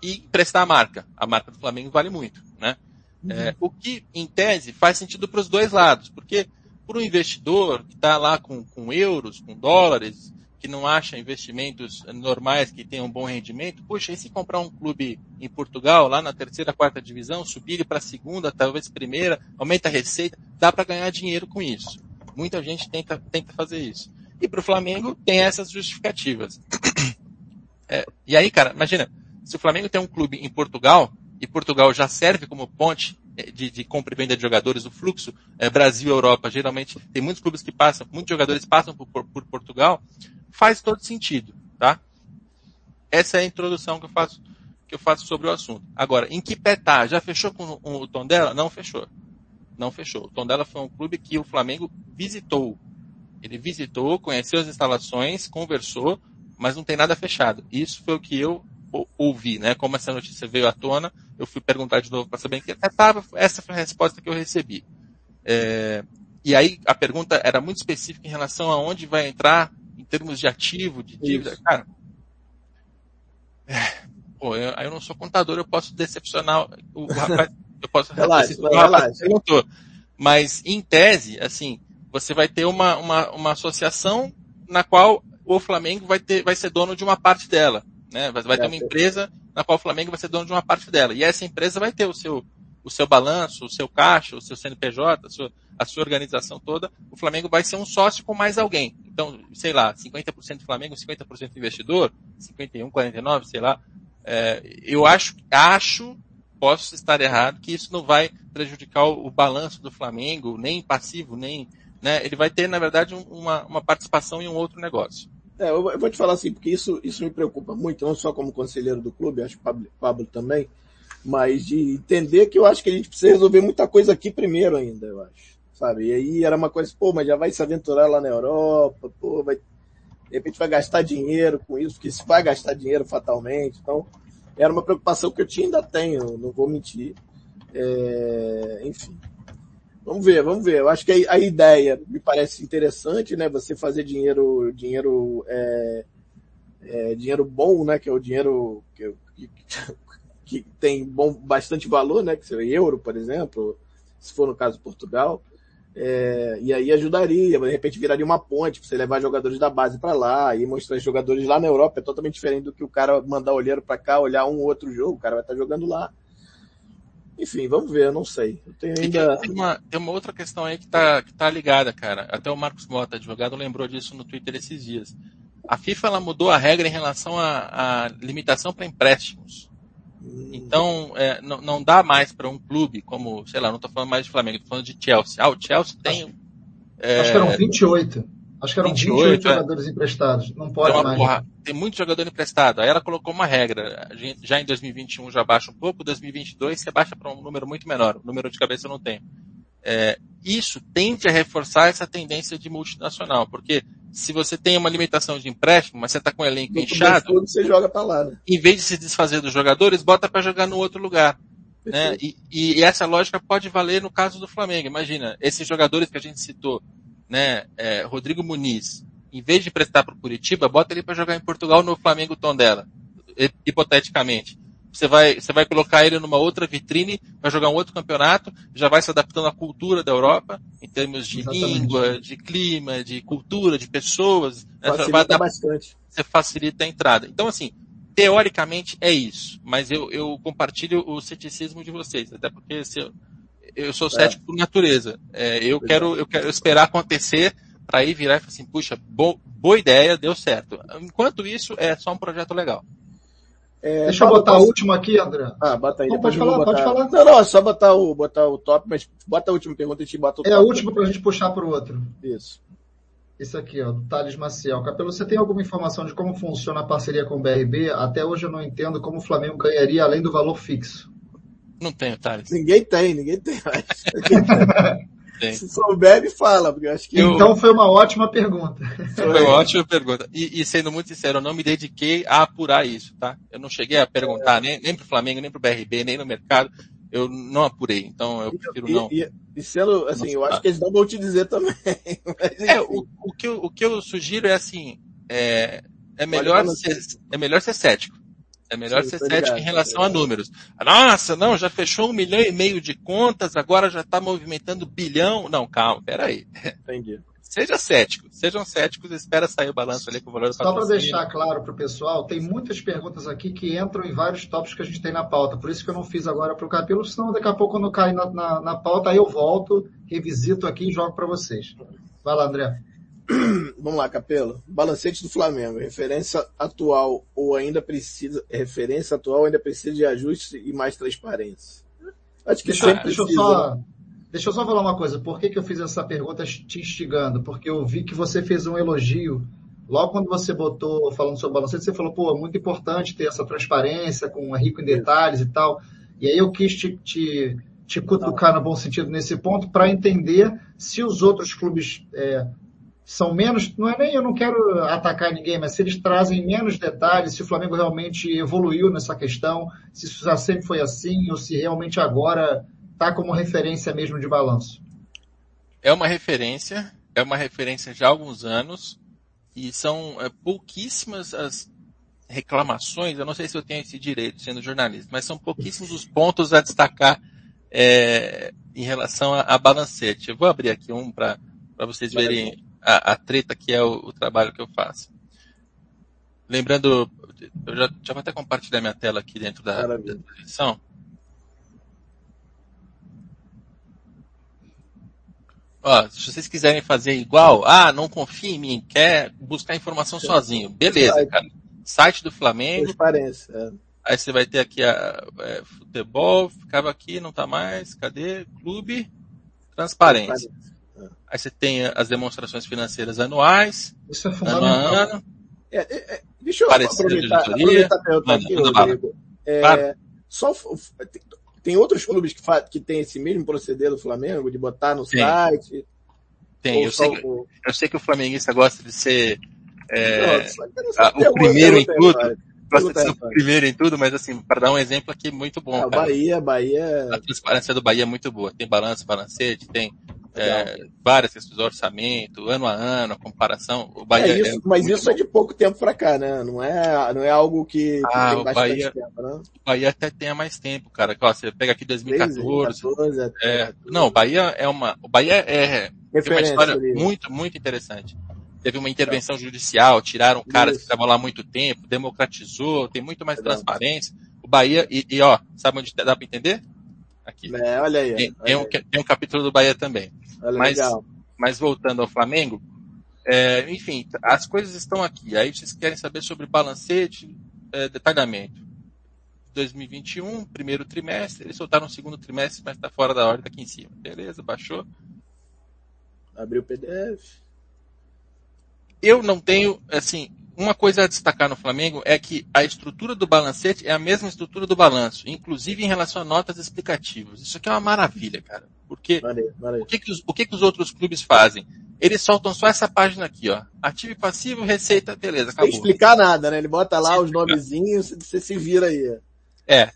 e prestar a marca. A marca do Flamengo vale muito, né? Uhum. É, o que, em tese, faz sentido para os dois lados, porque para o investidor que está lá com, com euros, com dólares, que não acha investimentos normais que tenham um bom rendimento, puxa, e se comprar um clube em Portugal, lá na terceira, quarta divisão, subir para a segunda, talvez primeira, aumenta a receita, dá para ganhar dinheiro com isso. Muita gente tenta, tenta fazer isso. E para o Flamengo tem essas justificativas. É, e aí, cara, imagina, se o Flamengo tem um clube em Portugal, e Portugal já serve como ponte é, de, de, compra e venda de jogadores, o fluxo é, Brasil-Europa, geralmente tem muitos clubes que passam, muitos jogadores passam por, por, Portugal, faz todo sentido, tá? Essa é a introdução que eu faço que eu faço sobre o assunto. Agora, em que pé tá? Já fechou com o, o Tondela? Não fechou. Não fechou. O Tondela foi um clube que o Flamengo visitou. Ele visitou, conheceu as instalações, conversou, mas não tem nada fechado. Isso foi o que eu ouvi, né? Como essa notícia veio à tona, eu fui perguntar de novo para saber que tava, essa foi a resposta que eu recebi. É, e aí a pergunta era muito específica em relação a onde vai entrar em termos de ativo, de dívida. Isso. Cara, é, pô, eu, eu, não sou contador, eu posso decepcionar o, o rapaz, eu posso relaxa, relaxa. perguntou. Mas em tese, assim, você vai ter uma, uma, uma associação na qual o Flamengo vai ter, vai ser dono de uma parte dela. Né? Vai, vai ter uma empresa na qual o Flamengo vai ser dono de uma parte dela. E essa empresa vai ter o seu, o seu balanço, o seu caixa, o seu CNPJ, a sua, a sua organização toda. O Flamengo vai ser um sócio com mais alguém. Então, sei lá, 50% do Flamengo, 50% investidor, 51, 49, sei lá. É, eu acho, acho, posso estar errado, que isso não vai prejudicar o, o balanço do Flamengo, nem passivo, nem, né? Ele vai ter, na verdade, uma, uma participação em um outro negócio. É, eu vou te falar assim, porque isso, isso me preocupa muito, não só como conselheiro do clube, acho que Pablo, Pablo também, mas de entender que eu acho que a gente precisa resolver muita coisa aqui primeiro ainda, eu acho. Sabe? E aí era uma coisa, pô, mas já vai se aventurar lá na Europa, pô, vai, de repente vai gastar dinheiro com isso, porque se vai gastar dinheiro fatalmente. Então, era uma preocupação que eu tinha ainda tenho, não vou mentir. É, enfim. Vamos ver, vamos ver. Eu acho que a, a, ideia me parece interessante, né? Você fazer dinheiro, dinheiro, é, é, dinheiro bom, né? Que é o dinheiro que, que, que tem bom, bastante valor, né? Que seria euro, por exemplo, se for no caso de Portugal. É, e aí ajudaria, de repente viraria uma ponte para você levar jogadores da base para lá e mostrar os jogadores lá na Europa. É totalmente diferente do que o cara mandar olheiro para cá, olhar um ou outro jogo. O cara vai estar tá jogando lá. Enfim, vamos ver, eu não sei. Eu tenho ainda... tem, uma, tem uma outra questão aí que tá, que tá ligada, cara. Até o Marcos Mota, advogado, lembrou disso no Twitter esses dias. A FIFA ela mudou a regra em relação à, limitação para empréstimos. Então, é, não, não dá mais para um clube como, sei lá, não estou falando mais de Flamengo, estou falando de Chelsea. Ah, o Chelsea tem. Acho, é, acho que eram 28. Acho que eram 28, 28 é. jogadores emprestados. Não pode mais. Porra, tem muito jogador emprestado. Aí ela colocou uma regra. Já em 2021 já baixa um pouco, 2022 você baixa para um número muito menor. O número de cabeça eu não tenho. É, isso tende a reforçar essa tendência de multinacional, porque se você tem uma limitação de empréstimo, mas você está com o elenco inchado, tudo, você joga para lá. Né? Em vez de se desfazer dos jogadores, bota para jogar no outro lugar. Né? E, e, essa lógica pode valer no caso do Flamengo. Imagina, esses jogadores que a gente citou, né, é, Rodrigo Muniz, em vez de prestar para o Curitiba, bota ele para jogar em Portugal no Flamengo Tondela, hipoteticamente. Você vai, você vai colocar ele numa outra vitrine, vai jogar um outro campeonato, já vai se adaptando à cultura da Europa, em termos de Exatamente. língua, de clima, de cultura, de pessoas. Né? Facilita bastante. Você facilita a entrada. Então, assim, teoricamente é isso, mas eu, eu compartilho o ceticismo de vocês, até porque se eu, eu sou cético é. por natureza. É, eu, quero, eu quero esperar acontecer para aí virar e falar assim, puxa, bo, boa ideia, deu certo. Enquanto isso, é só um projeto legal. É, Deixa eu botar o último aqui, André. Ah, bota aí. Não, pode falar, botar... pode falar. Não, não, é só botar o, botar o top, mas bota a última pergunta e a gente bota o é top. É a última para a gente puxar para o outro. Isso. Isso aqui, ó, do Thales Maciel. Capelo, você tem alguma informação de como funciona a parceria com o BRB? Até hoje eu não entendo como o Flamengo ganharia além do valor fixo. Não tenho, Thales. Ninguém tem, ninguém tem mais. Se souber, me fala, porque eu acho que. Então foi uma ótima pergunta. Foi uma ótima pergunta. E, e, sendo muito sincero, eu não me dediquei a apurar isso, tá? Eu não cheguei a perguntar é. nem, nem pro Flamengo, nem pro BRB, nem no mercado. Eu não apurei, então eu prefiro e, não. E, e sendo, assim, eu acho que eles não vão te dizer também. Mas, é, o, o, que eu, o que eu sugiro é assim, é, é melhor, ser, é melhor ser cético. É melhor Sim, ser cético ligado, em relação a números. Nossa, não, já fechou um milhão e meio de contas, agora já está movimentando bilhão. Não, calma, peraí. Entendi. Seja cético, sejam céticos, espera sair o balanço ali com o valor do Só para deixar claro para o pessoal, tem muitas perguntas aqui que entram em vários tópicos que a gente tem na pauta. Por isso que eu não fiz agora para o Capelo, senão daqui a pouco quando cair na, na, na pauta, aí eu volto, revisito aqui e jogo para vocês. Vai lá, André. Vamos lá, Capelo. Balancete do Flamengo. Referência atual ou ainda precisa, referência atual ainda precisa de ajuste e mais transparência. Acho que deixa, sempre deixa precisa. eu só Deixa eu só falar uma coisa. Por que, que eu fiz essa pergunta te instigando? Porque eu vi que você fez um elogio. Logo quando você botou, falando sobre balancete, você falou, pô, é muito importante ter essa transparência, com rico em detalhes e tal. E aí eu quis te, te, te cutucar no bom sentido nesse ponto para entender se os outros clubes é, são menos, não é nem eu não quero atacar ninguém, mas se eles trazem menos detalhes, se o Flamengo realmente evoluiu nessa questão, se isso já sempre foi assim, ou se realmente agora está como referência mesmo de balanço? É uma referência, é uma referência já há alguns anos, e são é, pouquíssimas as reclamações, eu não sei se eu tenho esse direito sendo jornalista, mas são pouquíssimos os pontos a destacar é, em relação a, a, balancete. Eu vou abrir aqui um para vocês verem a, a, treta que é o, o, trabalho que eu faço. Lembrando, eu já, já vou até compartilhar minha tela aqui dentro da, da transmissão. Ó, se vocês quiserem fazer igual, ah, não confia em mim, quer buscar informação sozinho. Beleza, cara. Site do Flamengo. Transparência. É. Aí você vai ter aqui a é, futebol, ficava aqui, não tá mais. Cadê? Clube, transparência. transparência. Aí você tem as demonstrações financeiras anuais. Isso é fundamental. Ano a ano. É, é, é deixa eu aproveitar, aproveitar a aqui, Rodrigo. É. Só tem outros clubes que, que tem esse mesmo proceder do Flamengo, de botar no tem. site? Tem, eu sei, que, eu sei que o flamenguista gosta de ser é, não, o primeiro em tudo. Gosta de ser o primeiro em tudo, mas assim, para dar um exemplo aqui muito bom. Ah, Bahia, Bahia. A transparência do Bahia é muito boa. Tem balanço, balancete, tem é, várias questões do orçamento, ano a ano, a comparação. O Bahia é isso, é mas isso bom. é de pouco tempo para cá, né? Não é, não é algo que, que ah, tem bastante Bahia, tempo, né? O Bahia até tem mais tempo, cara. Ó, você pega aqui 2014. 2014 é, não, o Bahia é uma. O Bahia é, é uma história muito, muito interessante. Teve uma intervenção judicial, tiraram caras que estavam lá há muito tempo, democratizou, tem muito mais transparência. O Bahia, e, e ó, sabe onde dá para entender? Aqui. É, olha aí. Tem, olha tem, um, tem um capítulo do Bahia também. Olha, mas, legal. mas voltando ao Flamengo, é, enfim, as coisas estão aqui. Aí vocês querem saber sobre balancete, é, detalhamento. 2021, primeiro trimestre, eles soltaram o segundo trimestre, mas está fora da ordem, tá aqui em cima. Beleza, baixou. Abriu o PDF. Eu não tenho, assim, uma coisa a destacar no Flamengo é que a estrutura do balancete é a mesma estrutura do balanço, inclusive em relação a notas explicativas. Isso aqui é uma maravilha, cara. Porque valeu, valeu. O, que, que, os, o que, que os outros clubes fazem? Eles soltam só essa página aqui, ó. Ativo e passivo, receita, beleza, acabou. Sem explicar nada, né? Ele bota lá Sem os explicar. nomezinhos, você se vira aí. É.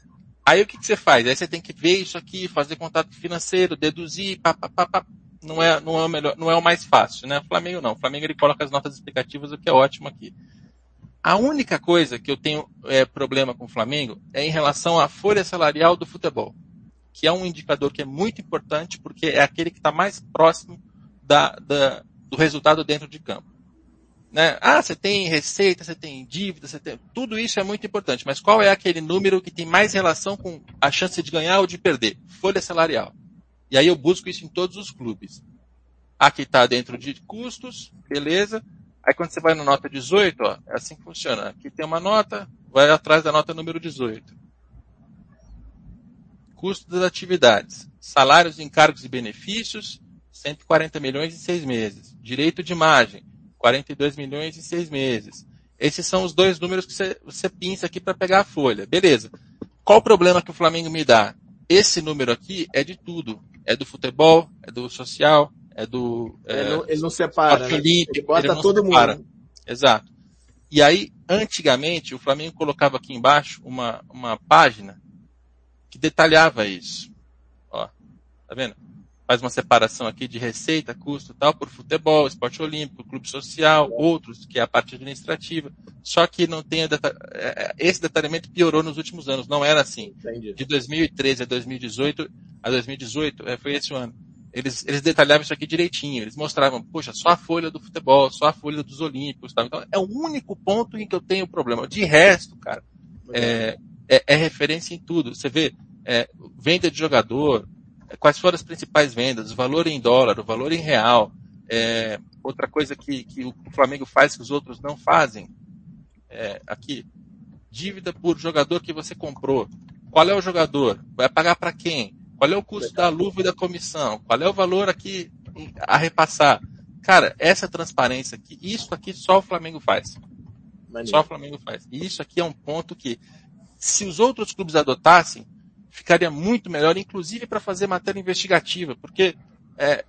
Aí o que, que você faz? Aí você tem que ver isso aqui, fazer contato financeiro, deduzir, pá, pá, pá, pá. Não é, não é o melhor, não é o mais fácil, né? O Flamengo não. O Flamengo ele coloca as notas explicativas, o que é ótimo aqui. A única coisa que eu tenho é, problema com o Flamengo é em relação à folha salarial do futebol, que é um indicador que é muito importante porque é aquele que está mais próximo da, da, do resultado dentro de campo. Né? Ah, você tem receita, você tem dívida, você tem. Tudo isso é muito importante, mas qual é aquele número que tem mais relação com a chance de ganhar ou de perder? Folha salarial. E aí eu busco isso em todos os clubes. Aqui está dentro de custos, beleza. Aí quando você vai na nota 18, ó, é assim que funciona. Aqui tem uma nota, vai atrás da nota número 18. Custo das atividades. Salários, encargos e benefícios, 140 milhões em seis meses. Direito de imagem, 42 milhões em seis meses. Esses são os dois números que você, você pinça aqui para pegar a folha. Beleza. Qual o problema que o Flamengo me dá? Esse número aqui é de tudo é do futebol, é do social, é do. É, ele, não, ele não separa. Né? Olímpico, ele bota ele todo separa. mundo. Exato. E aí, antigamente, o Flamengo colocava aqui embaixo uma, uma página que detalhava isso. Ó, tá vendo? Faz uma separação aqui de receita, custo tal, por futebol, esporte olímpico, clube social, outros, que é a parte administrativa. Só que não tem. É, é, esse detalhamento piorou nos últimos anos, não era assim. Entendi. De 2013 a 2018, a 2018, é, foi esse o ano. Eles, eles detalhavam isso aqui direitinho. Eles mostravam, poxa, só a folha do futebol, só a folha dos Olímpicos, tal. Então, é o único ponto em que eu tenho problema. De resto, cara, é, é, é referência em tudo. Você vê, é, venda de jogador, quais foram as principais vendas, o valor em dólar, o valor em real. É, outra coisa que, que o Flamengo faz que os outros não fazem, é, aqui, dívida por jogador que você comprou. Qual é o jogador? Vai pagar para quem? Qual é o custo da luva e da comissão? Qual é o valor aqui a repassar? Cara, essa transparência aqui, isso aqui só o Flamengo faz. Maneiro. Só o Flamengo faz. E isso aqui é um ponto que, se os outros clubes adotassem, ficaria muito melhor, inclusive para fazer matéria investigativa, porque é,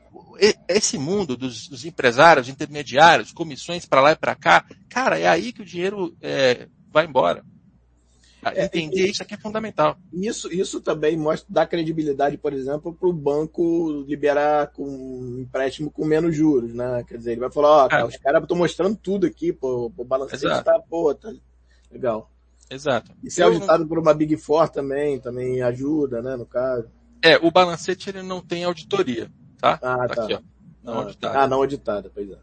esse mundo dos, dos, empresários, intermediários, comissões para lá e para cá, cara, é aí que o dinheiro é, vai embora. É, Entender isso aqui é fundamental. Isso, isso também mostra, dá credibilidade, por exemplo, para o banco liberar com um empréstimo com menos juros, né? Quer dizer, ele vai falar, ó, oh, os caras estão mostrando tudo aqui, pô, o balancete tá, pô, tá legal. Exato. E ser auditado por uma Big Four também, também ajuda, né, no caso. É, o balancete ele não tem auditoria, tá? Ah, tá. Aqui, ó. Não ah, auditada. Ah, não auditada, pois é.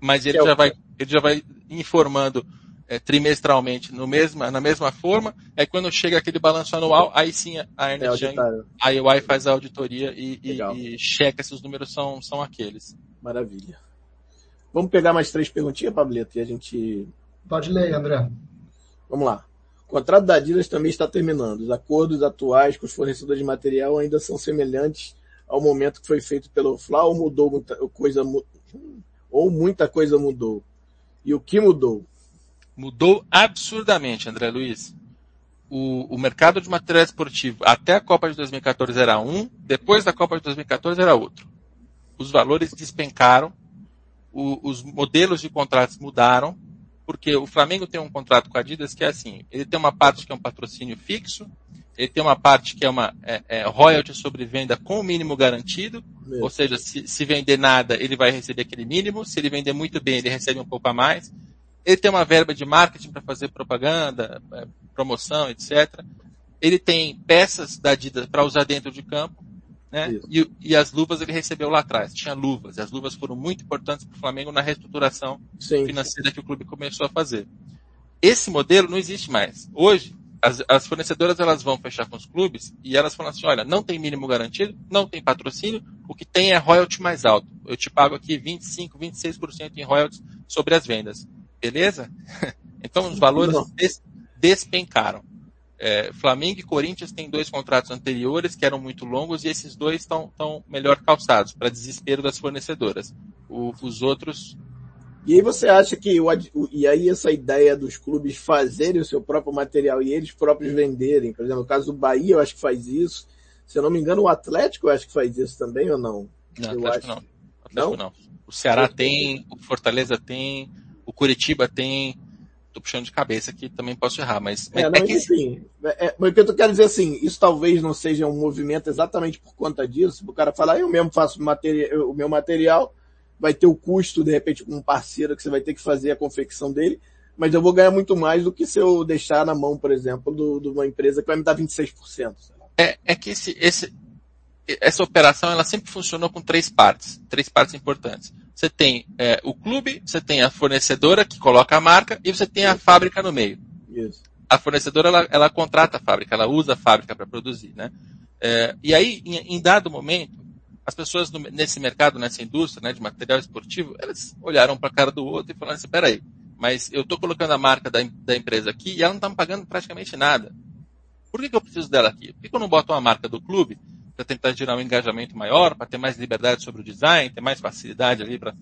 Mas ele, é já, vai, ele já vai informando é, trimestralmente no mesma, na mesma forma, é quando chega aquele balanço anual, aí sim a Ernst é Young, a EY faz a auditoria e, e, e, checa se os números são, são aqueles. Maravilha. Vamos pegar mais três perguntinhas, Pablito, e a gente... Pode ler, André. Vamos lá. O contrato da Adidas também está terminando. Os acordos atuais com os fornecedores de material ainda são semelhantes ao momento que foi feito pelo Fla ou mudou muita coisa ou muita coisa mudou? E o que mudou? Mudou absurdamente, André Luiz. O, o mercado de material esportivo até a Copa de 2014 era um, depois da Copa de 2014 era outro. Os valores despencaram, o, os modelos de contratos mudaram, porque o Flamengo tem um contrato com a Adidas que é assim, ele tem uma parte que é um patrocínio fixo, ele tem uma parte que é uma é, é, royalty sobre venda com o mínimo garantido, ou seja, se, se vender nada, ele vai receber aquele mínimo, se ele vender muito bem, ele recebe um pouco a mais. Ele tem uma verba de marketing para fazer propaganda, é, promoção, etc. Ele tem peças da Adidas para usar dentro de campo, né? E, e, as luvas ele recebeu lá atrás. Tinha luvas. E as luvas foram muito importantes para o Flamengo na reestruturação Sim. financeira que o clube começou a fazer. Esse modelo não existe mais. Hoje, as, as, fornecedoras elas vão fechar com os clubes e elas falam assim, olha, não tem mínimo garantido, não tem patrocínio, o que tem é royalty mais alto. Eu te pago aqui 25, 26% em royalties sobre as vendas. Beleza? então os valores des, despencaram. É, Flamengo e Corinthians têm dois contratos anteriores que eram muito longos e esses dois estão melhor calçados, para desespero das fornecedoras. O, os outros e aí você acha que, o, e aí essa ideia dos clubes fazerem o seu próprio material e eles próprios venderem, por exemplo, no caso do Bahia eu acho que faz isso, se eu não me engano o Atlético eu acho que faz isso também ou não? Não, eu Atlético acho... não. Atlético não? não. O Ceará tem, o Fortaleza tem, o Curitiba tem, tô puxando de cabeça aqui, também posso errar, mas... É, não, é que... enfim, é, é, mas o que eu quero dizer assim, isso talvez não seja um movimento exatamente por conta disso, o cara falar, eu mesmo faço o meu material, vai ter o custo, de repente, com um parceiro que você vai ter que fazer a confecção dele, mas eu vou ganhar muito mais do que se eu deixar na mão, por exemplo, de uma empresa que vai me dar 26%. É, é que esse, esse, essa operação ela sempre funcionou com três partes, três partes importantes. Você tem é, o clube, você tem a fornecedora que coloca a marca e você tem a fábrica no meio. Isso. A fornecedora ela, ela contrata a fábrica, ela usa a fábrica para produzir, né? É, e aí, em, em, dado momento, as pessoas no, nesse mercado, nessa indústria né, de material esportivo, elas olharam para a cara do outro e falaram assim, peraí, mas eu estou colocando a marca da, da, empresa aqui e ela não está me pagando praticamente nada. Por que, que eu preciso dela aqui? Por que, que eu não boto uma marca do clube para tentar gerar um engajamento maior, para ter mais liberdade sobre o design, ter mais facilidade ali para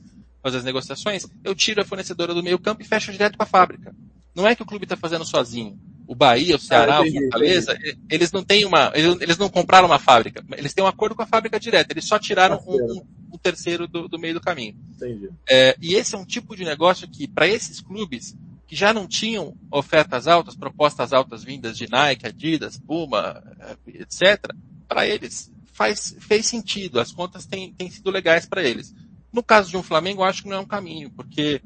fazer as negociações? Eu tiro a fornecedora do meio campo e fecho direto com a fábrica. Não é que o clube está fazendo sozinho o Bahia, o Ceará, ah, entendi, o Fortaleza, entendi. eles não têm uma, eles não compraram uma fábrica, eles têm um acordo com a fábrica direta, eles só tiraram um, um, um, terceiro do, do, meio do caminho. É, e esse é um tipo de negócio que, para esses clubes, que já não tinham ofertas altas, propostas altas vindas de Nike, Adidas, Puma, etc., para eles faz, fez sentido, as contas têm, têm sido legais para eles. No caso de um Flamengo, acho que não é um caminho, porque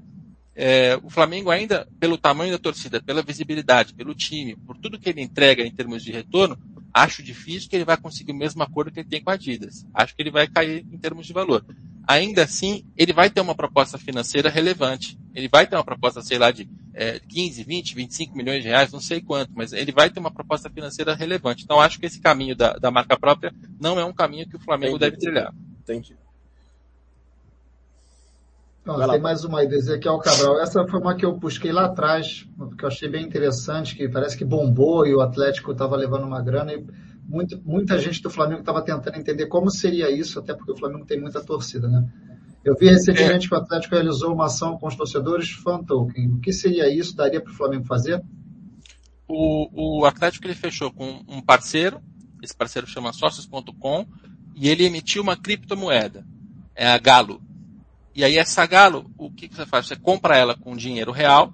é, o Flamengo ainda, pelo tamanho da torcida, pela visibilidade, pelo time, por tudo que ele entrega em termos de retorno, acho difícil que ele vai conseguir o mesmo acordo que ele tem com a Adidas. Acho que ele vai cair em termos de valor. Ainda assim, ele vai ter uma proposta financeira relevante. Ele vai ter uma proposta, sei lá, de é, 15, 20, 25 milhões de reais, não sei quanto, mas ele vai ter uma proposta financeira relevante. Então, acho que esse caminho da, da marca própria não é um caminho que o Flamengo Entendi. deve trilhar. Entendi. Não, tem mais uma aí, Ezequiel Cabral. Essa foi uma que eu busquei lá atrás, porque eu achei bem interessante, que parece que bombou e o Atlético estava levando uma grana. E muito, muita gente do Flamengo estava tentando entender como seria isso, até porque o Flamengo tem muita torcida, né? Eu vi recentemente é. que o Atlético realizou uma ação com os torcedores fan token. O que seria isso? Daria para o Flamengo fazer? O, o Atlético ele fechou com um parceiro, esse parceiro chama sócios.com, e ele emitiu uma criptomoeda, é a Galo. E aí essa Galo, o que, que você faz? Você compra ela com dinheiro real,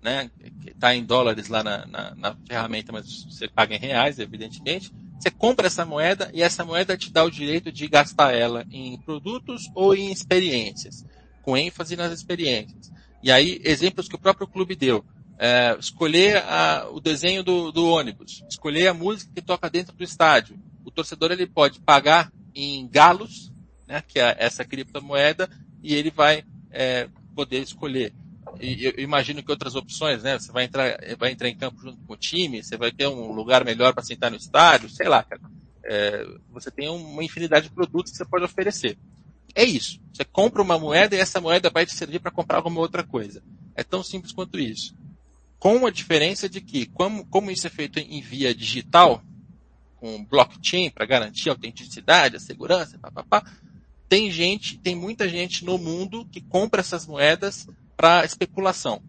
né? Está em dólares lá na, na, na, ferramenta, mas você paga em reais, evidentemente. Você compra essa moeda e essa moeda te dá o direito de gastar ela em produtos ou em experiências, com ênfase nas experiências. E aí, exemplos que o próprio clube deu. É, escolher a, o desenho do, do, ônibus, escolher a música que toca dentro do estádio. O torcedor ele pode pagar em galos, né, que é essa criptomoeda, e ele vai é, poder escolher e eu imagino que outras opções, né? Você vai entrar, vai entrar em campo junto com o time, você vai ter um lugar melhor para sentar no estádio, sei lá, cara. É, você tem uma infinidade de produtos que você pode oferecer. É isso. Você compra uma moeda e essa moeda vai te servir para comprar alguma outra coisa. É tão simples quanto isso. Com a diferença de que, como, como isso é feito em via digital, com blockchain para garantir a autenticidade, a segurança, papapá, tem gente, tem muita gente no mundo que compra essas moedas para especulação.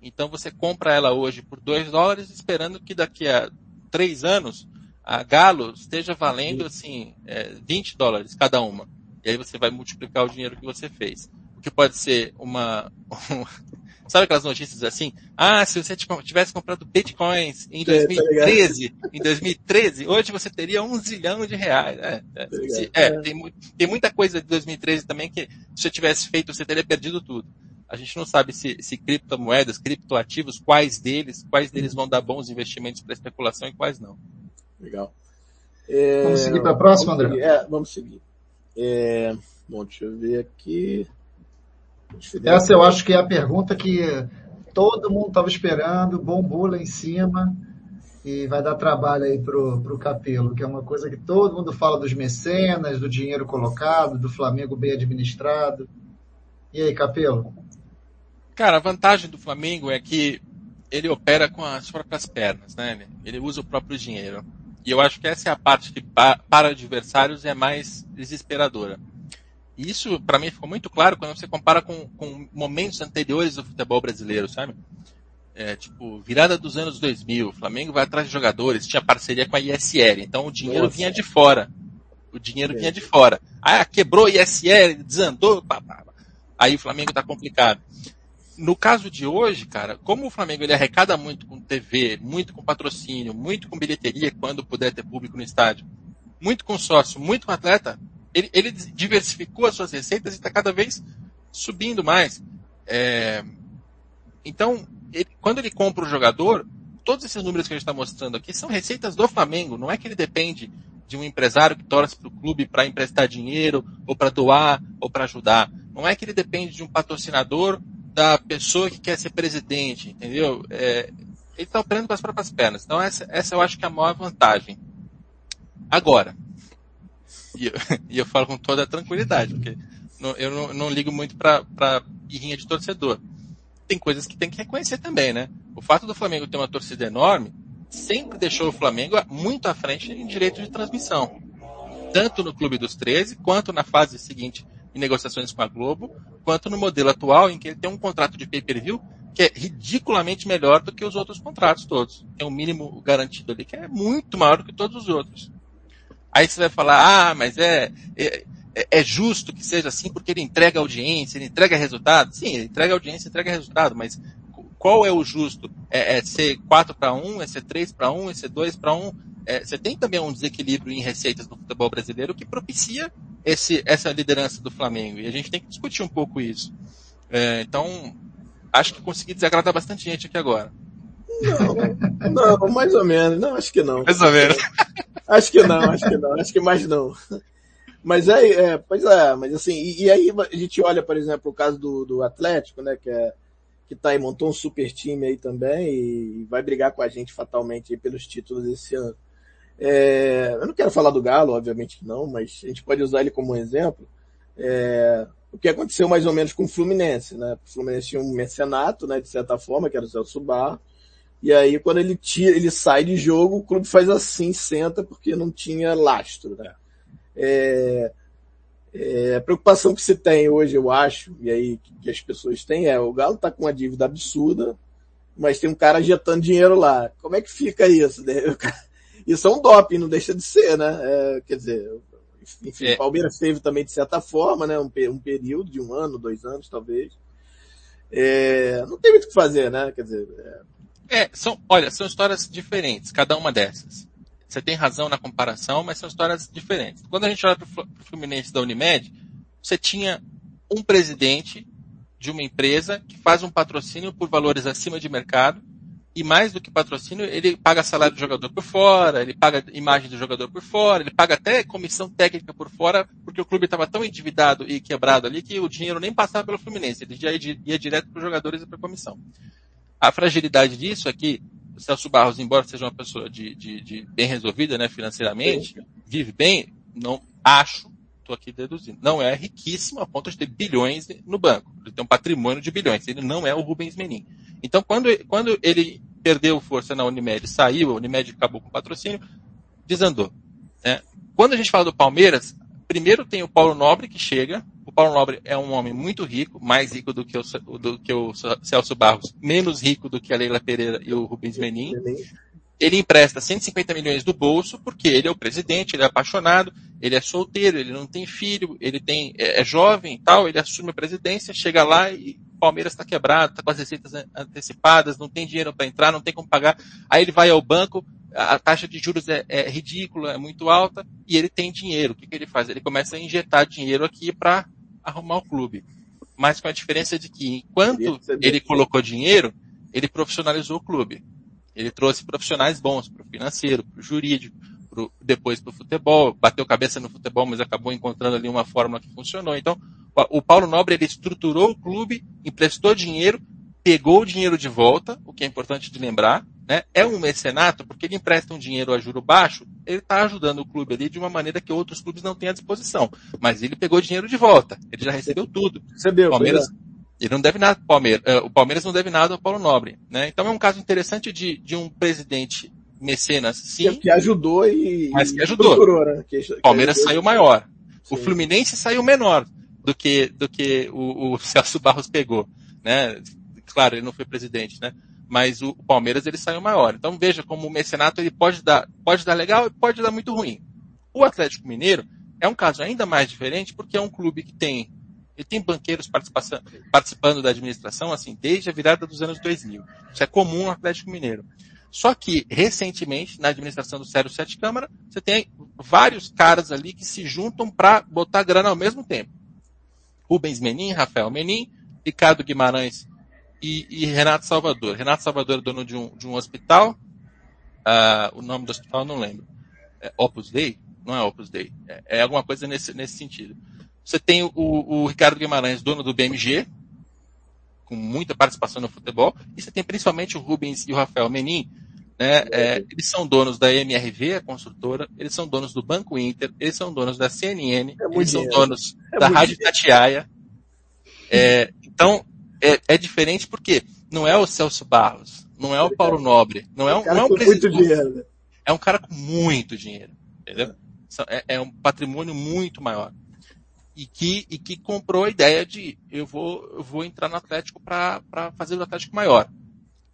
Então você compra ela hoje por 2 dólares, esperando que daqui a 3 anos a Galo esteja valendo assim é, 20 dólares cada uma. E aí você vai multiplicar o dinheiro que você fez. O que pode ser uma. sabe aquelas notícias assim? Ah, se você tivesse comprado bitcoins em 2013, é, tá em 2013, hoje você teria um zilhão de reais. É, é, tá é tem, tem muita coisa de 2013 também que se você tivesse feito, você teria perdido tudo. A gente não sabe se, se criptomoedas, criptoativos, quais deles, quais deles vão dar bons investimentos para especulação e quais não. Legal. É, vamos seguir para a próxima, André? Seguir, é, vamos seguir. É, bom, deixa eu ver aqui. Essa eu acho que é a pergunta que todo mundo estava esperando, bombou lá em cima e vai dar trabalho aí pro, pro Capelo, que é uma coisa que todo mundo fala dos mecenas, do dinheiro colocado, do Flamengo bem administrado. E aí, Capelo? Cara, a vantagem do Flamengo é que ele opera com as próprias pernas, né? Ele usa o próprio dinheiro. E eu acho que essa é a parte que para adversários é mais desesperadora. E isso, para mim, ficou muito claro quando você compara com, com momentos anteriores do futebol brasileiro, sabe? É, tipo, virada dos anos 2000, o Flamengo vai atrás de jogadores, tinha parceria com a ISL, então o dinheiro Nossa. vinha de fora. O dinheiro vinha de fora. Ah, quebrou a ISL, desandou, pá, pá, aí o Flamengo está complicado. No caso de hoje, cara, como o Flamengo ele arrecada muito com TV, muito com patrocínio, muito com bilheteria quando puder ter público no estádio, muito com sócio, muito com atleta, ele, ele diversificou as suas receitas e está cada vez subindo mais. É... Então, ele, quando ele compra o jogador, todos esses números que a gente está mostrando aqui são receitas do Flamengo. Não é que ele depende de um empresário que torce para o clube para emprestar dinheiro, ou para doar, ou para ajudar. Não é que ele depende de um patrocinador da pessoa que quer ser presidente, entendeu? É, ele está operando com as próprias pernas. Então essa, essa eu acho que é a maior vantagem. Agora, e eu, e eu falo com toda tranquilidade, porque não, eu não, não, ligo muito para irrinha de torcedor. Tem coisas que tem que reconhecer também, né? O fato do Flamengo ter uma torcida enorme sempre deixou o Flamengo muito à frente em direito de transmissão. Tanto no Clube dos 13, quanto na fase seguinte em negociações com a Globo, quanto no modelo atual em que ele tem um contrato de pay-per-view que é ridiculamente melhor do que os outros contratos todos. Tem um mínimo garantido ali que é muito maior do que todos os outros. Aí você vai falar, ah, mas é, é, é justo que seja assim porque ele entrega audiência, ele entrega resultado. Sim, ele entrega audiência, entrega resultado, mas qual é o justo? É, é ser 4 para 1, é ser 3 para 1, é ser 2 para 1? É, você tem também um desequilíbrio em receitas no futebol brasileiro que propicia esse, essa liderança do Flamengo. E a gente tem que discutir um pouco isso. É, então, acho que consegui desagradar bastante gente aqui agora. Não, não, mais ou menos. Não, acho que não. Mais ou menos. Acho que não, acho que não. Acho que mais não. Mas é, é pois é, mas assim, e, e, aí a gente olha, por exemplo, o caso do, do Atlético, né, que é que tá aí, montou um super time aí também e vai brigar com a gente fatalmente pelos títulos esse ano. É, eu não quero falar do Galo, obviamente que não, mas a gente pode usar ele como um exemplo. É, o que aconteceu mais ou menos com o Fluminense, né? O Fluminense tinha um mecenato, né, de certa forma, que era o Celso Bar. E aí quando ele tira, ele sai de jogo, o clube faz assim, senta, porque não tinha lastro, né? É, é, a preocupação que se tem hoje, eu acho, e aí que as pessoas têm é, o Galo tá com uma dívida absurda, mas tem um cara injetando dinheiro lá. Como é que fica isso? Isso é um doping, não deixa de ser, né? É, quer dizer, enfim, é. Palmeiras teve também de certa forma, né? Um, um período de um ano, dois anos, talvez. É, não tem muito o que fazer, né? Quer dizer. É... é, são, olha, são histórias diferentes, cada uma dessas. Você tem razão na comparação, mas são histórias diferentes. Quando a gente olha para o Fluminense da Unimed, você tinha um presidente de uma empresa que faz um patrocínio por valores acima de mercado e mais do que patrocínio, ele paga salário do jogador por fora, ele paga imagem do jogador por fora, ele paga até comissão técnica por fora, porque o clube estava tão endividado e quebrado ali que o dinheiro nem passava pelo Fluminense, ele já ia direto para os jogadores e para a comissão. A fragilidade disso é que o Celso Barros, embora seja uma pessoa de, de, de bem resolvida né, financeiramente, vive bem, não acho, estou aqui deduzindo, não é riquíssimo a ponto de ter bilhões no banco. Ele tem um patrimônio de bilhões, ele não é o Rubens Menin. Então, quando, quando ele perdeu força na Unimed, saiu, a Unimed acabou com o patrocínio, desandou. Né? Quando a gente fala do Palmeiras, primeiro tem o Paulo Nobre que chega. O Paulo Nobre é um homem muito rico, mais rico do que o, do que o Celso Barros, menos rico do que a Leila Pereira e o Rubens Menin. Ele empresta 150 milhões do bolso porque ele é o presidente, ele é apaixonado, ele é solteiro, ele não tem filho, ele tem é, é jovem e tal, ele assume a presidência, chega lá e Palmeiras está quebrado, está com as receitas antecipadas, não tem dinheiro para entrar, não tem como pagar. Aí ele vai ao banco, a taxa de juros é, é ridícula, é muito alta, e ele tem dinheiro. O que, que ele faz? Ele começa a injetar dinheiro aqui para arrumar o clube. Mas com a diferença de que, enquanto ele colocou dinheiro, ele profissionalizou o clube. Ele trouxe profissionais bons para o financeiro, para o jurídico, pro, depois para o futebol, bateu cabeça no futebol, mas acabou encontrando ali uma fórmula que funcionou. Então, o Paulo Nobre ele estruturou o clube, emprestou dinheiro, pegou o dinheiro de volta, o que é importante de lembrar, né? É um mecenato porque ele empresta um dinheiro a juro baixo, ele está ajudando o clube ali de uma maneira que outros clubes não têm à disposição. Mas ele pegou o dinheiro de volta, ele já recebeu tudo. Recebeu. Palmeiras, ele não deve nada Palmeiras, eh, o Palmeiras não deve nada ao Paulo Nobre, né? Então é um caso interessante de, de um presidente mecenas, sim. Que, ajudou e. Mas que ajudou. Né? Que, que Palmeiras ajudou. saiu maior. Sim. O Fluminense saiu menor do que, do que o, o Celso Barros pegou, né? Claro, ele não foi presidente, né? Mas o, o Palmeiras ele saiu maior. Então veja como o mecenato ele pode dar, pode dar legal e pode dar muito ruim. O Atlético Mineiro é um caso ainda mais diferente porque é um clube que tem ele tem banqueiros participando da administração assim desde a virada dos anos 2000. Isso é comum no Atlético Mineiro. Só que, recentemente, na administração do Sério Sete Câmara, você tem vários caras ali que se juntam para botar grana ao mesmo tempo. Rubens Menin, Rafael Menin, Ricardo Guimarães e, e Renato Salvador. Renato Salvador é dono de um, de um hospital, uh, o nome do hospital não lembro. É Opus Dei? Não é Opus Dei. É, é alguma coisa nesse, nesse sentido. Você tem o, o Ricardo Guimarães, dono do BMG, com muita participação no futebol, e você tem principalmente o Rubens e o Rafael Menin, né? É, eles são donos da MRV, a construtora, eles são donos do Banco Inter, eles são donos da CNN, é eles são donos é da Rádio Tatiaia. É, então, é, é, diferente porque não é o Celso Barros, não é o Paulo Nobre, não é um, não é um presidente. Né? É um cara com muito dinheiro, entendeu? É, é um patrimônio muito maior e que, e que comprou a ideia de eu vou, eu vou entrar no Atlético para fazer o Atlético maior.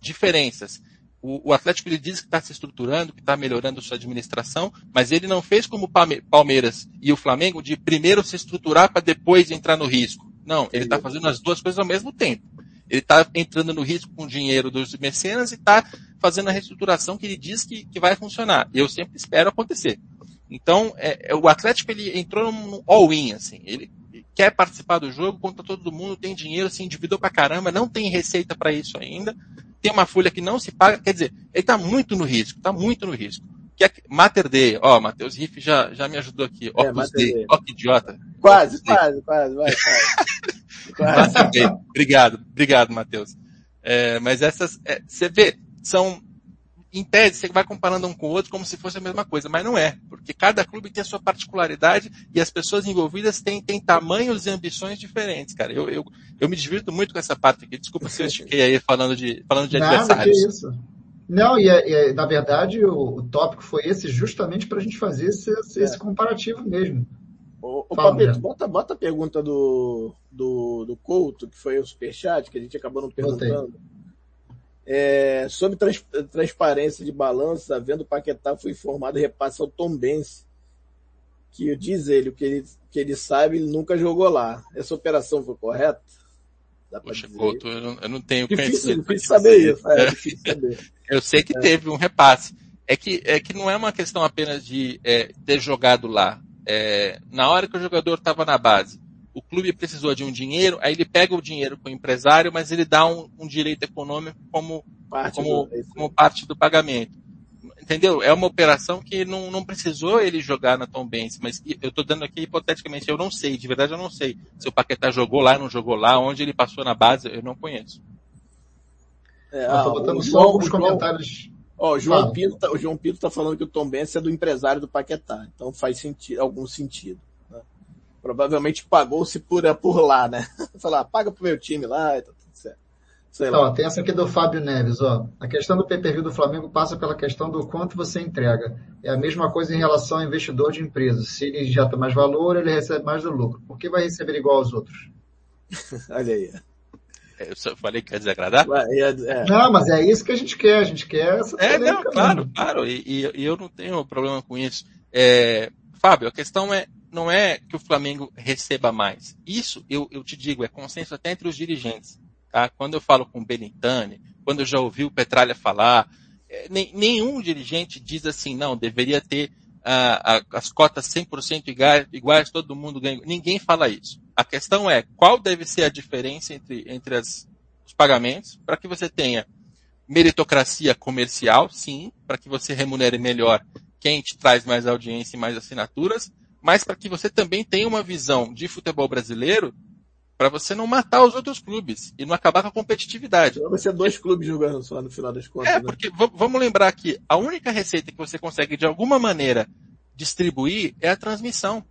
Diferenças. O, o Atlético ele diz que está se estruturando, que está melhorando sua administração, mas ele não fez como o Palmeiras e o Flamengo de primeiro se estruturar para depois entrar no risco. Não, ele está fazendo as duas coisas ao mesmo tempo. Ele está entrando no risco com o dinheiro dos mecenas e está fazendo a reestruturação que ele diz que, que vai funcionar. Eu sempre espero acontecer. Então, é, é, o Atlético ele entrou num all-in, assim. Ele quer participar do jogo, conta todo mundo, tem dinheiro, se endividou pra caramba, não tem receita para isso ainda. Tem uma folha que não se paga, quer dizer, ele está muito no risco, está muito no risco. Que é, Mater Day, ó, Matheus Riff já, já me ajudou aqui. É, Opus Day, ó que idiota. Quase, quase, quase, vai, quase. quase. Obrigado, obrigado, Matheus. É, mas essas, é, você vê, são em tese, você vai comparando um com o outro como se fosse a mesma coisa, mas não é, porque cada clube tem a sua particularidade e as pessoas envolvidas têm, têm tamanhos e ambições diferentes, cara. Eu, eu, eu me divirto muito com essa parte aqui. Desculpa se eu estiquei aí falando de, falando de Nada, adversários. Que isso. Não, e, é, é, na verdade o, o, tópico foi esse justamente para a gente fazer esse, esse é. comparativo mesmo. O, o bota, bota a pergunta do, do, do Couto, que foi o superchat, que a gente acabou não perguntando. É, sobre trans, transparência de balança, vendo o Paquetá foi informado e repassa ao Tom Benz, que diz ele, o que ele, que ele sabe, ele nunca jogou lá. Essa operação foi correta? Poxa, Couto, eu não, eu não tenho difícil, conhecimento. Difícil saber isso. É, difícil saber. eu sei que é. teve um repasse. É que, é que não é uma questão apenas de é, ter jogado lá. É, na hora que o jogador estava na base, o clube precisou de um dinheiro, aí ele pega o dinheiro com o empresário, mas ele dá um, um direito econômico como parte, como, do, como parte do pagamento. Entendeu? É uma operação que não, não precisou ele jogar na Tom Benz, mas eu estou dando aqui hipoteticamente, eu não sei, de verdade eu não sei. Se o Paquetá jogou lá, não jogou lá, onde ele passou na base, eu não conheço. É, ah, botando só alguns comentários. Ó, o João, Pinto, tá, o João Pinto tá falando que o Tom Benz é do empresário do Paquetá, então faz sentido, algum sentido. Provavelmente pagou-se por, por lá, né? Falar, ah, paga pro meu time lá e tá tudo certo. Sei lá. Ó, tem essa aqui do Fábio Neves, ó. A questão do pay-per-view do Flamengo passa pela questão do quanto você entrega. É a mesma coisa em relação ao investidor de empresas. Se ele injeta mais valor, ele recebe mais do lucro. Por que vai receber igual aos outros? Olha aí. É, eu só falei que ia desagradar? É. Não, mas é isso que a gente quer. A gente quer essa É, não, claro, claro. E, e, e, eu não tenho problema com isso. É, Fábio, a questão é, não é que o Flamengo receba mais. Isso, eu, eu te digo, é consenso até entre os dirigentes. Tá? Quando eu falo com o Benintani, quando eu já ouvi o Petralha falar, é, nem, nenhum dirigente diz assim, não, deveria ter ah, a, as cotas 100% iguais, iguais, todo mundo ganha. Ninguém fala isso. A questão é qual deve ser a diferença entre, entre as, os pagamentos para que você tenha meritocracia comercial, sim, para que você remunere melhor quem te traz mais audiência e mais assinaturas, mas para que você também tenha uma visão de futebol brasileiro para você não matar os outros clubes e não acabar com a competitividade. Vai ser dois clubes jogando só no final das contas. É, né? porque vamos lembrar que a única receita que você consegue de alguma maneira distribuir é a transmissão.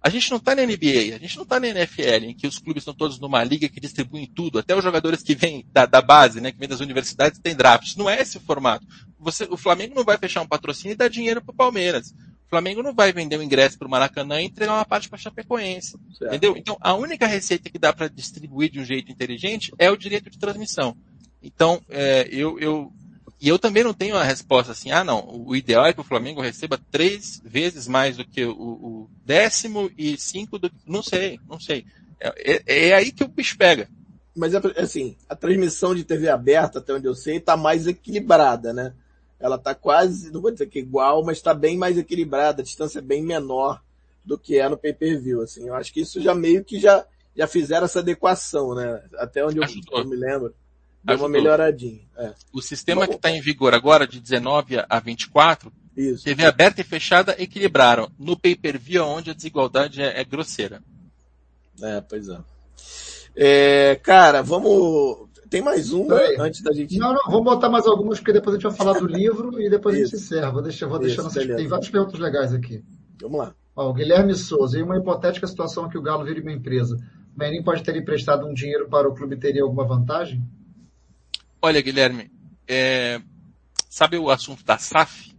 A gente não está na NBA, a gente não está na NFL, em que os clubes estão todos numa liga que distribuem tudo, até os jogadores que vêm da, da base, né, que vêm das universidades, tem draft. Não é esse o formato. Você, o Flamengo não vai fechar um patrocínio e dar dinheiro para o Palmeiras. O Flamengo não vai vender o ingresso para o Maracanã e entregar uma parte para a Chapecoense. Certo. Entendeu? Então, a única receita que dá para distribuir de um jeito inteligente é o direito de transmissão. Então, é, eu, eu, e eu também não tenho a resposta assim, ah não, o ideal é que o Flamengo receba três vezes mais do que o, o décimo e cinco do não sei, não sei. É, é, é aí que o bicho pega. Mas é, assim, a transmissão de TV aberta, até onde eu sei, está mais equilibrada, né? Ela está quase, não vou dizer que igual, mas está bem mais equilibrada, a distância é bem menor do que é no pay-per-view, assim. Eu acho que isso já meio que já, já fizeram essa adequação, né? Até onde eu, eu me lembro. Deu Ajudou. uma melhoradinha. É. O sistema Bom, que está em vigor agora, de 19 a 24, isso. TV aberta e fechada equilibraram. No pay-per-view, onde a desigualdade é, é grosseira. É, pois é. é. Cara, vamos tem mais um antes da gente. Não, não, vamos botar mais algumas, porque depois a gente vai falar do livro e depois a gente encerra. Vou deixar, vou deixar nossas... Tem várias perguntas legais aqui. Vamos lá. Ó, o Guilherme Souza, em uma hipotética situação que o Galo vire uma empresa, o Menin pode ter emprestado um dinheiro para o clube teria alguma vantagem? Olha, Guilherme, é... sabe o assunto da SAF?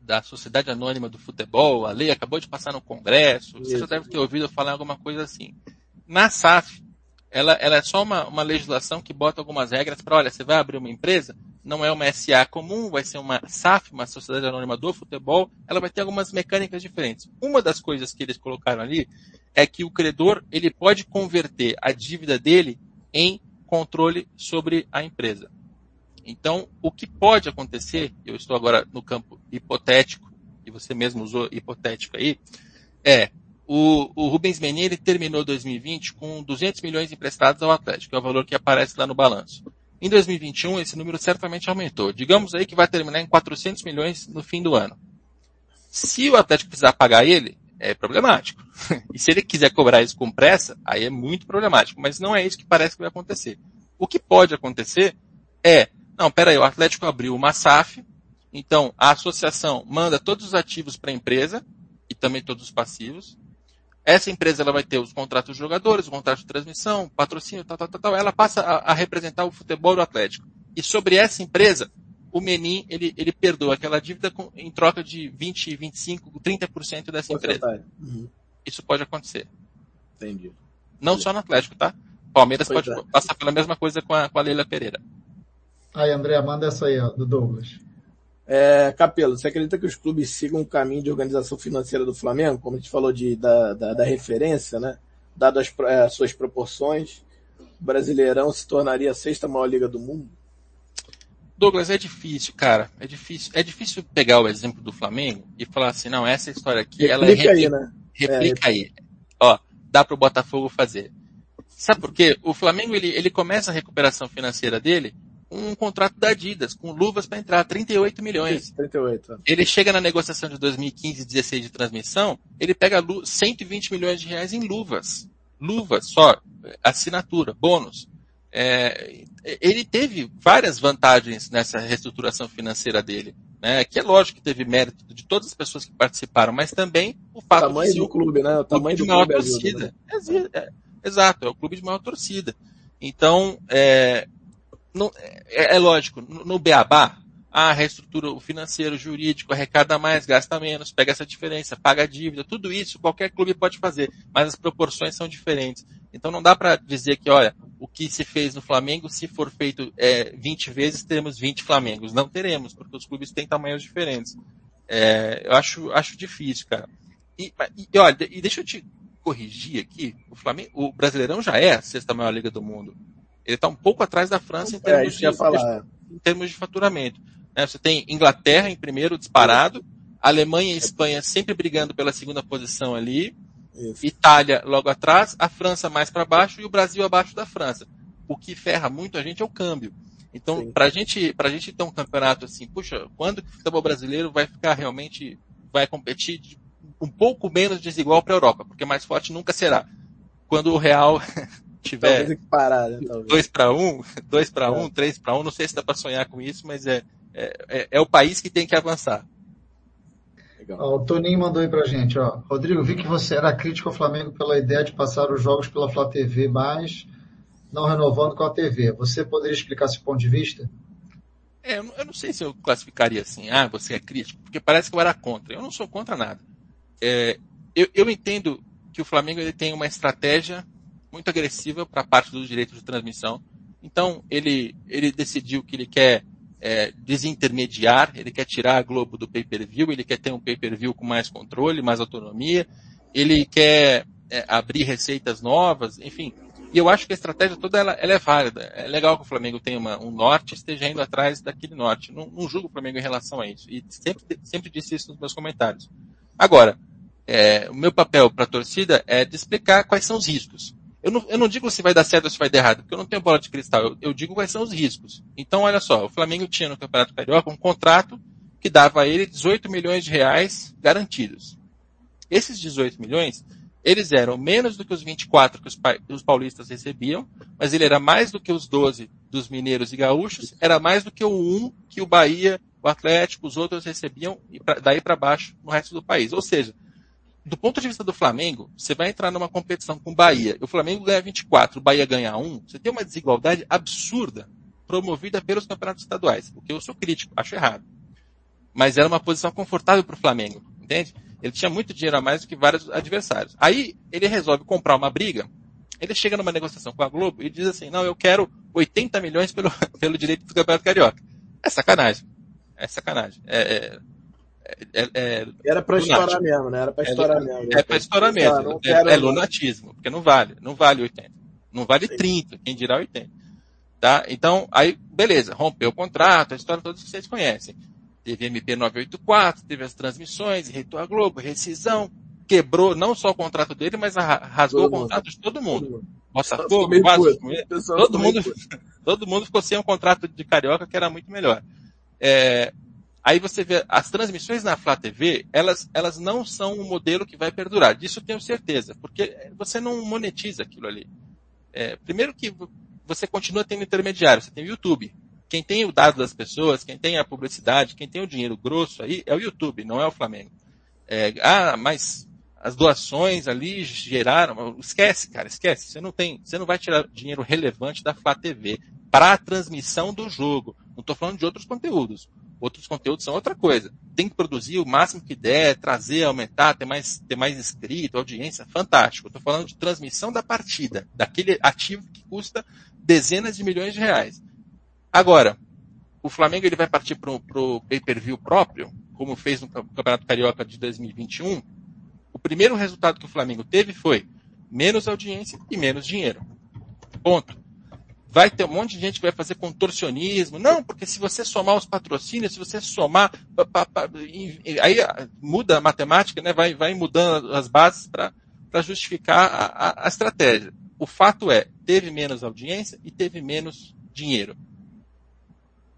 Da Sociedade Anônima do Futebol, a lei acabou de passar no Congresso, você Isso. já deve ter ouvido falar alguma coisa assim. Na SAF, ela, ela é só uma, uma legislação que bota algumas regras para, olha, você vai abrir uma empresa, não é uma SA comum, vai ser uma SAF, uma Sociedade Anônima do Futebol, ela vai ter algumas mecânicas diferentes. Uma das coisas que eles colocaram ali é que o credor, ele pode converter a dívida dele em controle sobre a empresa. Então, o que pode acontecer, eu estou agora no campo hipotético, e você mesmo usou hipotético aí, é o, o Rubens Menin terminou 2020 com 200 milhões emprestados ao Atlético, que é o valor que aparece lá no balanço. Em 2021, esse número certamente aumentou. Digamos aí que vai terminar em 400 milhões no fim do ano. Se o Atlético precisar pagar ele, é problemático. E se ele quiser cobrar isso com pressa, aí é muito problemático. Mas não é isso que parece que vai acontecer. O que pode acontecer é, não, peraí, o Atlético abriu uma SAF, então a associação manda todos os ativos para a empresa e também todos os passivos. Essa empresa ela vai ter os contratos dos jogadores, o contrato de transmissão, patrocínio, tal, tal, tal, tal. Ela passa a, a representar o futebol do Atlético. E sobre essa empresa, o Menin, ele, ele perdoa aquela dívida com, em troca de 20, 25, 30% dessa empresa. Uhum. Isso pode acontecer. Entendi. Não Entendi. só no Atlético, tá? Palmeiras pois pode é. passar pela mesma coisa com a, com a Leila Pereira. Aí, André, manda essa aí, ó, do Douglas. É, Capelo, você acredita que os clubes sigam o caminho de organização financeira do Flamengo, como a gente falou de, da, da, da referência, né? Dado as, é, suas proporções, o Brasileirão se tornaria a sexta maior liga do mundo? Douglas, é difícil, cara. É difícil, é difícil pegar o exemplo do Flamengo e falar assim, não, essa história aqui, replica ela é replica, aí, né? replica é, aí. Ó, dá para o Botafogo fazer. Sabe por quê? O Flamengo ele, ele começa a recuperação financeira dele um contrato da Adidas, com luvas para entrar, 38 milhões. 38. Ele chega na negociação de 2015 e 16 de transmissão, ele pega 120 milhões de reais em luvas. Luvas, só, assinatura, bônus. É, ele teve várias vantagens nessa reestruturação financeira dele. Né, que é lógico que teve mérito de todas as pessoas que participaram, mas também o fato o tamanho de do clube, né? O tamanho de maior torcida. Ajuda, né? é, exato, é o clube de maior torcida. Então, é, não, é, é, lógico, no, no Beabá, a reestrutura o financeiro, o jurídico, arrecada mais, gasta menos, pega essa diferença, paga a dívida, tudo isso qualquer clube pode fazer, mas as proporções são diferentes. Então não dá para dizer que, olha, o que se fez no Flamengo, se for feito é, 20 vezes, teremos 20 Flamengos. Não teremos, porque os clubes têm tamanhos diferentes. É, eu acho, acho difícil, cara. E, e, olha, e deixa eu te corrigir aqui, o Flamengo, o Brasileirão já é a sexta maior liga do mundo. Ele está um pouco atrás da França em termos, é, de, falar. em termos de faturamento. Né? Você tem Inglaterra em primeiro, disparado, Alemanha e Espanha sempre brigando pela segunda posição ali, Isso. Itália logo atrás, a França mais para baixo e o Brasil abaixo da França. O que ferra muito a gente é o câmbio. Então, para gente, a gente ter um campeonato assim, puxa, quando que o futebol brasileiro vai ficar realmente, vai competir um pouco menos desigual para a Europa? Porque mais forte nunca será. Quando o real tiver parar, né, dois para um, dois para é. um, três para um, não sei se dá para sonhar com isso, mas é, é, é, é, o país que tem que avançar. Ó, o Toninho mandou aí pra gente, ó. Rodrigo, vi que você era crítico ao Flamengo pela ideia de passar os jogos pela Flá TV, mas não renovando com a TV. Você poderia explicar esse ponto de vista? É, eu não sei se eu classificaria assim, ah, você é crítico, porque parece que eu era contra. Eu não sou contra nada. É, eu, eu entendo que o Flamengo ele tem uma estratégia muito agressiva para a parte dos direitos de transmissão. Então, ele, ele decidiu que ele quer é, desintermediar, ele quer tirar a Globo do pay-per-view, ele quer ter um pay-per-view com mais controle, mais autonomia, ele quer é, abrir receitas novas, enfim. E eu acho que a estratégia toda ela, ela é válida. É legal que o Flamengo tenha uma, um norte esteja indo atrás daquele norte. Não, não julgo o Flamengo em relação a isso. E sempre, sempre disse isso nos meus comentários. Agora, é, o meu papel para a torcida é de explicar quais são os riscos. Eu não, eu não digo se vai dar certo ou se vai dar errado, porque eu não tenho bola de cristal. Eu, eu digo quais são os riscos. Então, olha só, o Flamengo tinha no Campeonato Carioca um contrato que dava a ele 18 milhões de reais garantidos. Esses 18 milhões, eles eram menos do que os 24 que os, os paulistas recebiam, mas ele era mais do que os 12 dos mineiros e gaúchos, era mais do que o 1 que o Bahia, o Atlético, os outros recebiam daí para baixo no resto do país. Ou seja, do ponto de vista do Flamengo, você vai entrar numa competição com o Bahia, o Flamengo ganha 24, o Bahia ganha 1, você tem uma desigualdade absurda promovida pelos campeonatos estaduais, o que eu sou crítico, acho errado. Mas era uma posição confortável para o Flamengo, entende? Ele tinha muito dinheiro a mais do que vários adversários. Aí ele resolve comprar uma briga, ele chega numa negociação com a Globo e diz assim, não, eu quero 80 milhões pelo, pelo direito do Campeonato Carioca. É sacanagem. É sacanagem. É, é, é, é, Era para estourar mesmo, né? Era para estourar é, mesmo. É para estourar mesmo. É, é, lunatismo, porque não vale. Não vale 80. Não vale Sim. 30, quem dirá 80. Tá? Então, aí, beleza, rompeu o contrato, a história toda que vocês conhecem. Teve MP 984, teve as transmissões, reitou a Globo, rescisão, quebrou não só o contrato dele, mas rasgou todo o contrato mundo. de todo mundo. Botafogo, quase, todo mundo, todo mundo ficou sem um contrato de carioca que era muito melhor. É, Aí você vê, as transmissões na Flá TV, elas, elas não são um modelo que vai perdurar. Disso tenho certeza, porque você não monetiza aquilo ali. É, primeiro que você continua tendo intermediário, você tem o YouTube. Quem tem o dado das pessoas, quem tem a publicidade, quem tem o dinheiro grosso aí é o YouTube, não é o Flamengo. É, ah, mas as doações ali geraram. Esquece, cara, esquece. Você não tem, você não vai tirar dinheiro relevante da Flá TV para a transmissão do jogo. Não estou falando de outros conteúdos. Outros conteúdos são outra coisa. Tem que produzir o máximo que der, trazer, aumentar, ter mais, ter mais inscrito, audiência, fantástico. Estou falando de transmissão da partida, daquele ativo que custa dezenas de milhões de reais. Agora, o Flamengo ele vai partir para o pay-per-view próprio, como fez no Campeonato Carioca de 2021. O primeiro resultado que o Flamengo teve foi menos audiência e menos dinheiro. Ponto vai ter um monte de gente que vai fazer contorcionismo. Não, porque se você somar os patrocínios, se você somar, aí muda a matemática, né? vai, vai mudando as bases para justificar a, a, a estratégia. O fato é, teve menos audiência e teve menos dinheiro.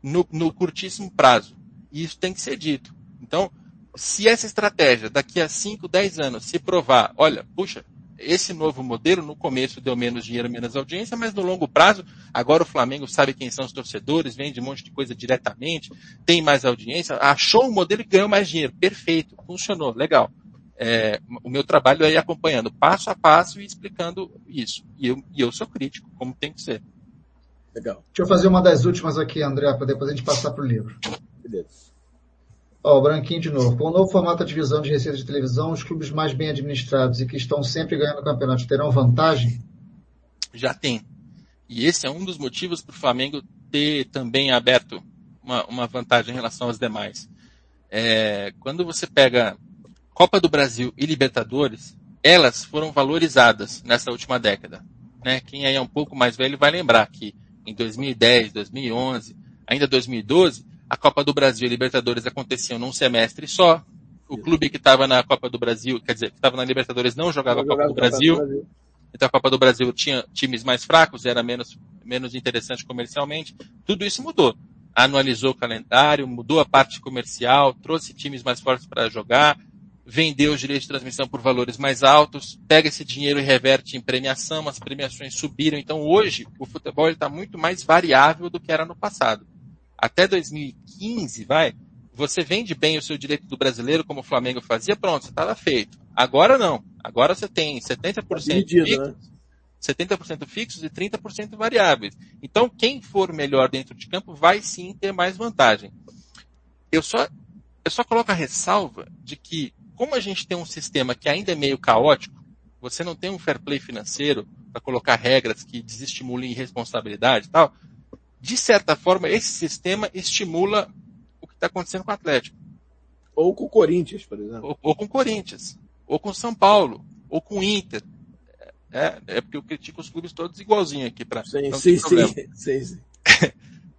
No, no curtíssimo prazo. E isso tem que ser dito. Então, se essa estratégia daqui a 5, 10 anos se provar, olha, puxa, esse novo modelo, no começo deu menos dinheiro, menos audiência, mas no longo prazo, agora o Flamengo sabe quem são os torcedores, vende um monte de coisa diretamente, tem mais audiência, achou um modelo e ganhou mais dinheiro. Perfeito, funcionou, legal. É, o meu trabalho é ir acompanhando passo a passo e explicando isso. E eu, e eu sou crítico, como tem que ser. Legal. Deixa eu fazer uma das últimas aqui, André, para depois a gente passar para o livro. Beleza. Ó, o Branquinho de novo. Com o novo formato de divisão de receita de televisão, os clubes mais bem administrados e que estão sempre ganhando campeonatos terão vantagem? Já tem. E esse é um dos motivos para o Flamengo ter também aberto uma, uma vantagem em relação aos demais. É, quando você pega Copa do Brasil e Libertadores, elas foram valorizadas nessa última década. Né? Quem aí é um pouco mais velho vai lembrar que em 2010, 2011, ainda 2012, a Copa do Brasil e Libertadores aconteciam num semestre só. O clube que estava na Copa do Brasil, quer dizer, que estava na Libertadores não jogava a Copa do Brasil. Brasil. Então a Copa do Brasil tinha times mais fracos, era menos, menos interessante comercialmente. Tudo isso mudou. Anualizou o calendário, mudou a parte comercial, trouxe times mais fortes para jogar, vendeu os direitos de transmissão por valores mais altos, pega esse dinheiro e reverte em premiação, as premiações subiram. Então hoje o futebol está muito mais variável do que era no passado até 2015, vai, você vende bem o seu direito do brasileiro, como o Flamengo fazia, pronto, você estava feito. Agora não. Agora você tem 70% tá fixos, né? 70% fixos e 30% variáveis. Então, quem for melhor dentro de campo vai sim ter mais vantagem. Eu só, eu só coloco a ressalva de que, como a gente tem um sistema que ainda é meio caótico, você não tem um fair play financeiro para colocar regras que desestimulem irresponsabilidade e tal, de certa forma, esse sistema estimula o que está acontecendo com o Atlético. Ou com o Corinthians, por exemplo. Ou, ou com o Corinthians. Ou com o São Paulo. Ou com o Inter. É, é porque eu critico os clubes todos igualzinho aqui para. Sim, sim, sim, sim, sim.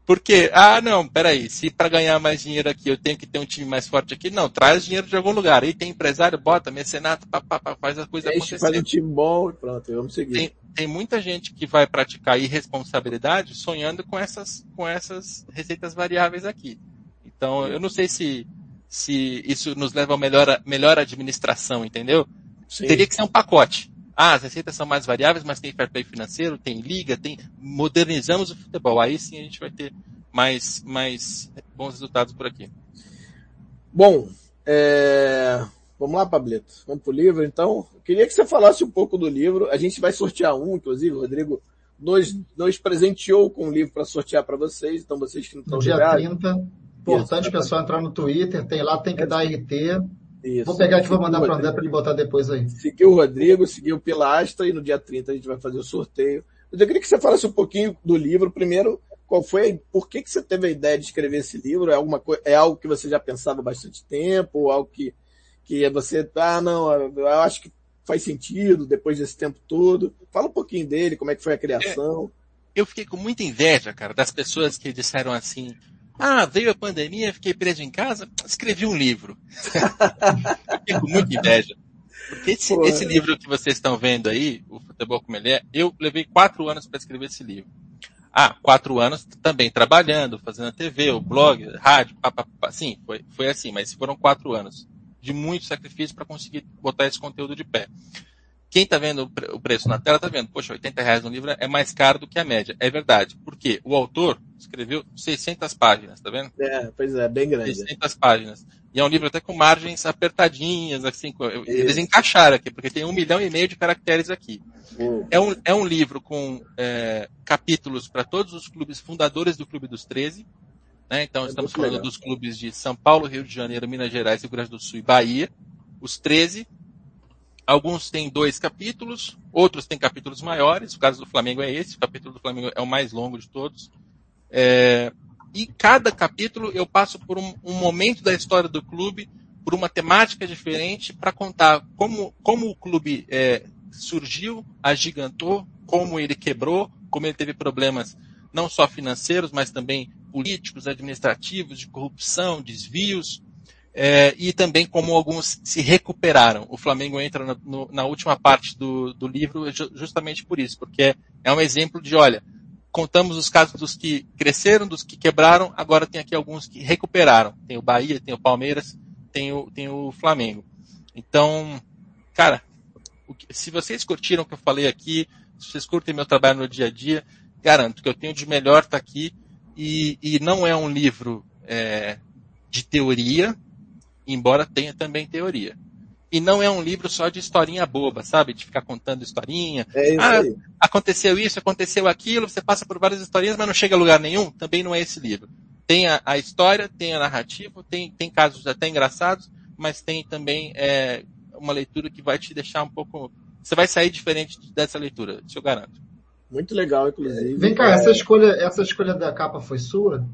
Porque, ah, não, peraí, se para ganhar mais dinheiro aqui eu tenho que ter um time mais forte aqui, não, traz dinheiro de algum lugar. Aí tem empresário, bota, mecenato, pá, pá, pá, faz a coisa acontecer. Faz um time bom e pronto, vamos seguir. Tem, tem muita gente que vai praticar irresponsabilidade sonhando com essas, com essas receitas variáveis aqui. Então, eu não sei se, se isso nos leva a melhor, melhor administração, entendeu? Sim. Teria que ser um pacote. Ah, as receitas são mais variáveis, mas tem fair play financeiro, tem liga, tem, modernizamos o futebol. Aí sim a gente vai ter mais, mais bons resultados por aqui. Bom, é... vamos lá, Pablito. Vamos pro livro, então. Eu queria que você falasse um pouco do livro. A gente vai sortear um, inclusive, Rodrigo nos, nos presenteou com um livro para sortear para vocês, então vocês que não estão No dia ligados, 30, importante o pessoal entrar no Twitter, tem lá, tem que dar RT, isso. Vou pegar e vou mandar para o André para ele botar depois aí. Seguiu o Rodrigo, seguiu o Pilastra e no dia 30 a gente vai fazer o sorteio. Eu queria que você falasse um pouquinho do livro. Primeiro, qual foi, por que, que você teve a ideia de escrever esse livro? É, alguma coisa, é algo que você já pensava há bastante tempo? Ou algo que, que você, ah, não, eu acho que faz sentido depois desse tempo todo? Fala um pouquinho dele, como é que foi a criação. É, eu fiquei com muita inveja, cara, das pessoas que disseram assim, ah, veio a pandemia, fiquei preso em casa, escrevi um livro. fiquei com muita inveja. Porque esse, esse, livro que vocês estão vendo aí, o Futebol Como Ele É, eu levei quatro anos para escrever esse livro. Ah, quatro anos também trabalhando, fazendo a TV, o blog, rádio, papapá. Sim, foi, foi assim, mas foram quatro anos de muito sacrifício para conseguir botar esse conteúdo de pé. Quem está vendo o preço na tela está vendo, poxa, 80 reais no livro é mais caro do que a média. É verdade. Por quê? O autor escreveu 600 páginas, tá vendo? É, pois é, bem grande. 600 páginas. E é um livro até com margens apertadinhas, assim, eles encaixaram aqui, porque tem um milhão e meio de caracteres aqui. Uhum. É, um, é um livro com é, capítulos para todos os clubes fundadores do Clube dos 13, Né? Então, é estamos falando legal. dos clubes de São Paulo, Rio de Janeiro, Minas Gerais, Rio Grande do Sul e Bahia, os 13. Alguns têm dois capítulos, outros têm capítulos maiores. O caso do Flamengo é esse, o capítulo do Flamengo é o mais longo de todos. É, e cada capítulo eu passo por um, um, momento da história do clube, por uma temática diferente, para contar como, como o clube é, surgiu, agigantou, como ele quebrou, como ele teve problemas não só financeiros, mas também políticos, administrativos, de corrupção, desvios, é, e também como alguns se recuperaram. O Flamengo entra no, no, na última parte do, do livro justamente por isso, porque é um exemplo de, olha, contamos os casos dos que cresceram, dos que quebraram, agora tem aqui alguns que recuperaram. Tem o Bahia, tem o Palmeiras, tem o, tem o Flamengo. Então, cara, se vocês curtiram o que eu falei aqui, se vocês curtem meu trabalho no dia a dia, garanto que eu tenho de melhor tá aqui e, e não é um livro é, de teoria, embora tenha também teoria. E não é um livro só de historinha boba, sabe? De ficar contando historinha. É isso ah, aí. aconteceu isso, aconteceu aquilo, você passa por várias historinhas, mas não chega a lugar nenhum. Também não é esse livro. Tem a, a história, tem a narrativa, tem, tem casos até engraçados, mas tem também é, uma leitura que vai te deixar um pouco. Você vai sair diferente dessa leitura, isso eu garanto. Muito legal, inclusive. Vem cá, essa escolha, essa escolha da capa foi sua?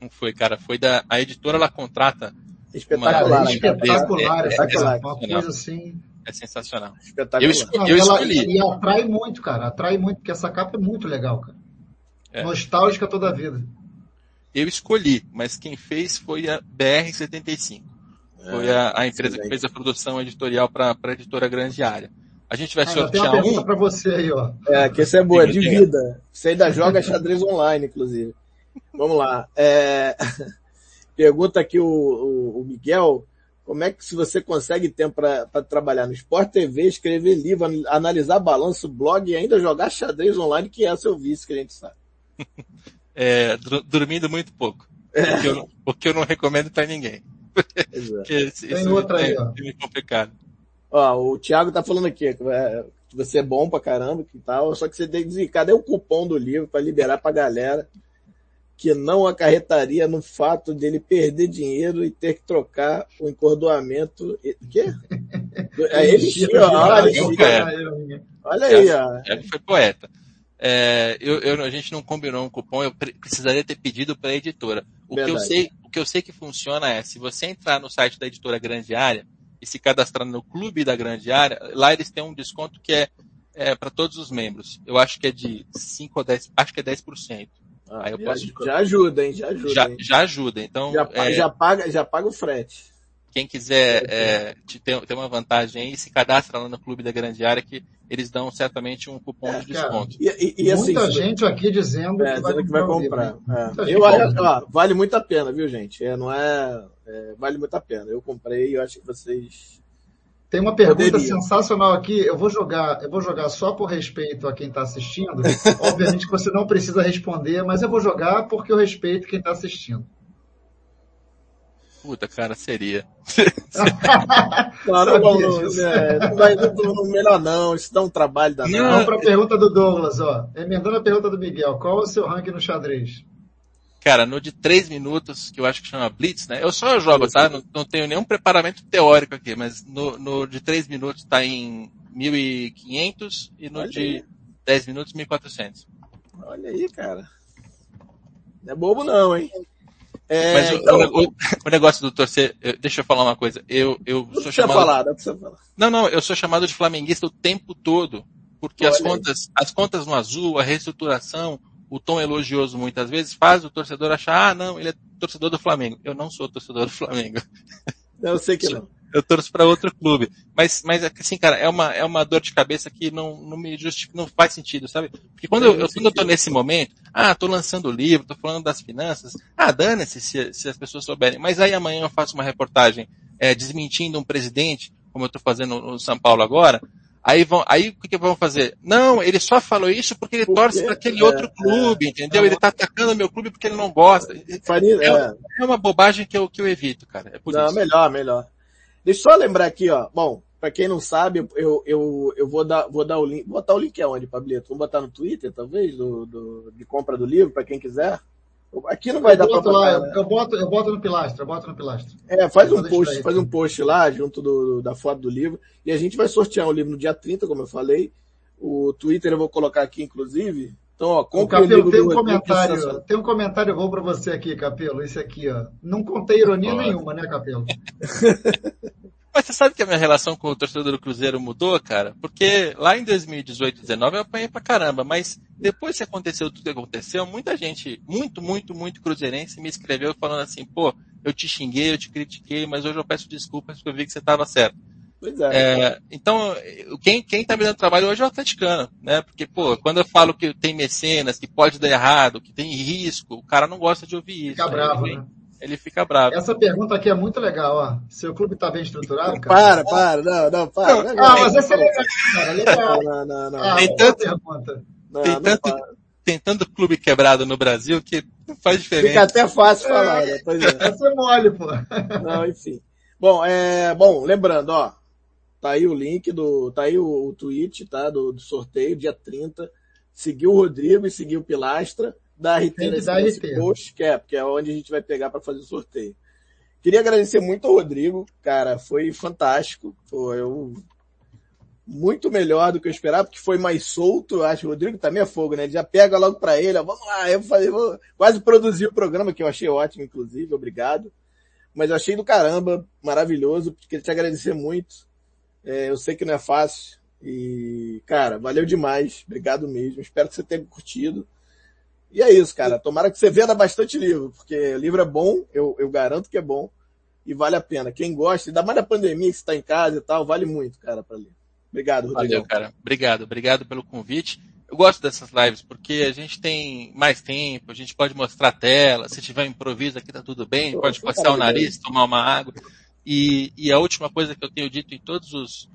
Não foi, cara. Foi da. A editora ela contrata Espetacular. Uma... Espetacular, é, é, é, uma coisa assim. É sensacional. Espetacular. Eu, escolhi, eu escolhi. e atrai muito, cara. Atrai muito, porque essa capa é muito legal, cara. É. Nostálgica toda a vida. Eu escolhi, mas quem fez foi a BR-75. Foi é, a, a empresa que fez a produção editorial para a editora Grande Área. A gente vai ah, sortear tem uma pergunta um. para você aí, ó. É, que essa é boa, de vida. Você ainda joga xadrez online, inclusive. Vamos lá. É... Pergunta aqui o, o, o, Miguel, como é que se você consegue tempo para trabalhar no Sport TV, escrever livro, analisar balanço, blog e ainda jogar xadrez online, que é o seu vício, que a gente sabe. É, dormindo muito pouco. É. O, que eu, o, que eu, não recomendo para ninguém. Porque isso, Tem outra é, aí, ó. é complicado. Ó, o Thiago tá falando aqui, que você é bom pra caramba, que tal, só que você tem que dizer, cadê o cupom do livro para liberar pra galera? Que não acarretaria no fato dele perder dinheiro e ter que trocar o encordoamento. Quê? É ele olha, olha aí, ó. Ele foi poeta. É, eu, eu, a gente não combinou um cupom, eu precisaria ter pedido para a editora. O que, eu sei, o que eu sei que funciona é, se você entrar no site da editora Grande Área e se cadastrar no clube da Grande Área, lá eles têm um desconto que é, é para todos os membros. Eu acho que é de 5 ou 10, acho que é 10%. Ah, Aí eu posso... Já ajuda, hein? Já ajuda. Já, hein? já ajuda. Então, já, é... já, paga, já paga o frete. Quem quiser é, ter, ter uma vantagem aí, se cadastra lá no Clube da Grande Área que eles dão certamente um cupom é, de desconto. Cara, e, e, e, assim, Muita gente aqui dizendo é, que, vai, que vai comprar. É. Eu, ó, vale muito a pena, viu, gente? É, não é, é, vale muito a pena. Eu comprei e eu acho que vocês tem uma pergunta Poderia. sensacional aqui. Eu vou jogar, eu vou jogar só por respeito a quem está assistindo. Obviamente que você não precisa responder, mas eu vou jogar porque eu respeito quem está assistindo. Puta, cara, seria. claro, não, é, não vai no melhor não, isso dá um trabalho danado. Vamos para a pergunta do Douglas, ó. Emendando a pergunta do Miguel, qual é o seu ranking no xadrez? Cara, no de três minutos, que eu acho que chama Blitz, né? Eu só jogo, tá? Não, não tenho nenhum preparamento teórico aqui, mas no, no de três minutos tá em 1500 e no Olha de aí. 10 minutos 1400. Olha aí, cara. Não é bobo não, hein? É, Mas então... o, o, o, negócio do torcer, eu, deixa eu falar uma coisa. Eu, eu não sou chamado. Falar, não, falar. não, não, eu sou chamado de flamenguista o tempo todo. Porque as contas, as contas no azul, a reestruturação, o tom elogioso muitas vezes faz o torcedor achar, ah, não, ele é torcedor do Flamengo. Eu não sou torcedor do Flamengo. Eu sei que não. Eu torço para outro clube. Mas, mas assim, cara, é uma, é uma dor de cabeça que não, não me justifica, não faz sentido, sabe? Porque quando eu, eu, quando eu tô nesse momento, ah, tô lançando o livro, tô falando das finanças, ah, dane-se se, se as pessoas souberem. Mas aí amanhã eu faço uma reportagem é, desmentindo um presidente, como eu tô fazendo no São Paulo agora, Aí vão, aí o que, que vão fazer? Não, ele só falou isso porque ele torce para aquele é, outro clube, entendeu? É, ele tá atacando meu clube porque ele não gosta. Faria, é, é, é, uma bobagem que eu, que eu evito, cara. É por não, isso. melhor, melhor. Deixa eu só lembrar aqui, ó. Bom, para quem não sabe, eu, eu, eu vou dar, vou dar o link. Vou botar o link aonde, Pablito? Vamos botar no Twitter, talvez, do, do de compra do livro, para quem quiser. Aqui não vai eu dar para lá, né? eu, boto, eu boto no pilastro, eu boto no pilastro. É, faz um post, faz um post lá junto do, da foto do livro e a gente vai sortear o livro no dia 30, como eu falei. O Twitter eu vou colocar aqui, inclusive. Então, ó, compre o, Capelo, o tem um comentário, tem um comentário bom para você aqui, Capelo. Esse aqui, ó. Não contei ironia nenhuma, né, Capelo? Mas você sabe que a minha relação com o torcedor do Cruzeiro mudou, cara? Porque lá em 2018, 2019 eu apanhei pra caramba, mas depois que aconteceu tudo que aconteceu, muita gente, muito, muito, muito cruzeirense me escreveu falando assim, pô, eu te xinguei, eu te critiquei, mas hoje eu peço desculpas porque eu vi que você estava certo. Pois é. é. então, quem, quem tá me dando trabalho hoje é o atleticano, né? Porque, pô, quando eu falo que tem mecenas, que pode dar errado, que tem risco, o cara não gosta de ouvir isso. Fica bravo, né? Ele fica bravo. Essa pergunta aqui é muito legal, ó. Seu clube está bem estruturado, cara? Para, para, não, não, para. Não, ah, mas essa é legal, cara, legal. Não, não, não. Ah, tem tanto, pergunta. tem, tanto, tem tanto clube quebrado no Brasil que não faz diferença. Fica até fácil falar, né? Pois é. Essa é mole, pô. Não, enfim. Bom, é, bom, lembrando, ó, tá aí o link do, tá aí o, o tweet, tá, do, do sorteio, dia 30. Seguiu o Rodrigo e seguiu o Pilastra da RT da RT. post, que é, porque é onde a gente vai pegar para fazer o sorteio. Queria agradecer muito ao Rodrigo, cara, foi fantástico. Foi eu, muito melhor do que eu esperava, porque foi mais solto, eu acho. O Rodrigo também é fogo, né? Ele já pega logo para ele, ó, vamos lá, eu vou fazer, vou quase produzir o programa, que eu achei ótimo, inclusive, obrigado. Mas eu achei do caramba, maravilhoso, queria te agradecer muito. É, eu sei que não é fácil. E, cara, valeu demais. Obrigado mesmo. Espero que você tenha curtido. E é isso, cara. Tomara que você venda bastante livro, porque livro é bom, eu, eu garanto que é bom e vale a pena. Quem gosta, ainda mais na pandemia que está em casa e tal, vale muito, cara, para ler. Obrigado, Rodrigo. Valeu, cara. Obrigado, obrigado pelo convite. Eu gosto dessas lives porque a gente tem mais tempo, a gente pode mostrar a tela, se tiver improviso aqui tá tudo bem, pode passar o nariz, tomar uma água. E, e a última coisa que eu tenho dito em todos os,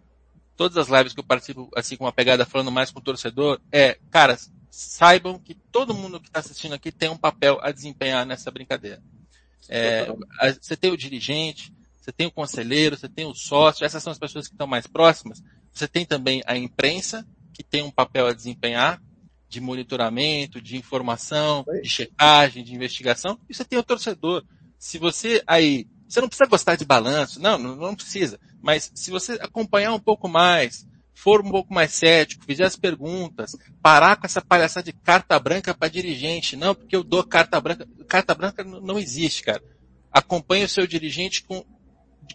todas as lives que eu participo, assim com uma pegada falando mais com o torcedor, é, cara, saibam que todo mundo que está assistindo aqui tem um papel a desempenhar nessa brincadeira. É, você tem o dirigente, você tem o conselheiro, você tem o sócio, essas são as pessoas que estão mais próximas. Você tem também a imprensa, que tem um papel a desempenhar, de monitoramento, de informação, de checagem, de investigação, e você tem o torcedor. Se você aí, você não precisa gostar de balanço, não, não, não precisa, mas se você acompanhar um pouco mais, for um pouco mais cético, fizer as perguntas, parar com essa palhaçada de carta branca para dirigente. Não, porque eu dou carta branca. Carta branca não existe, cara. Acompanhe o seu dirigente com,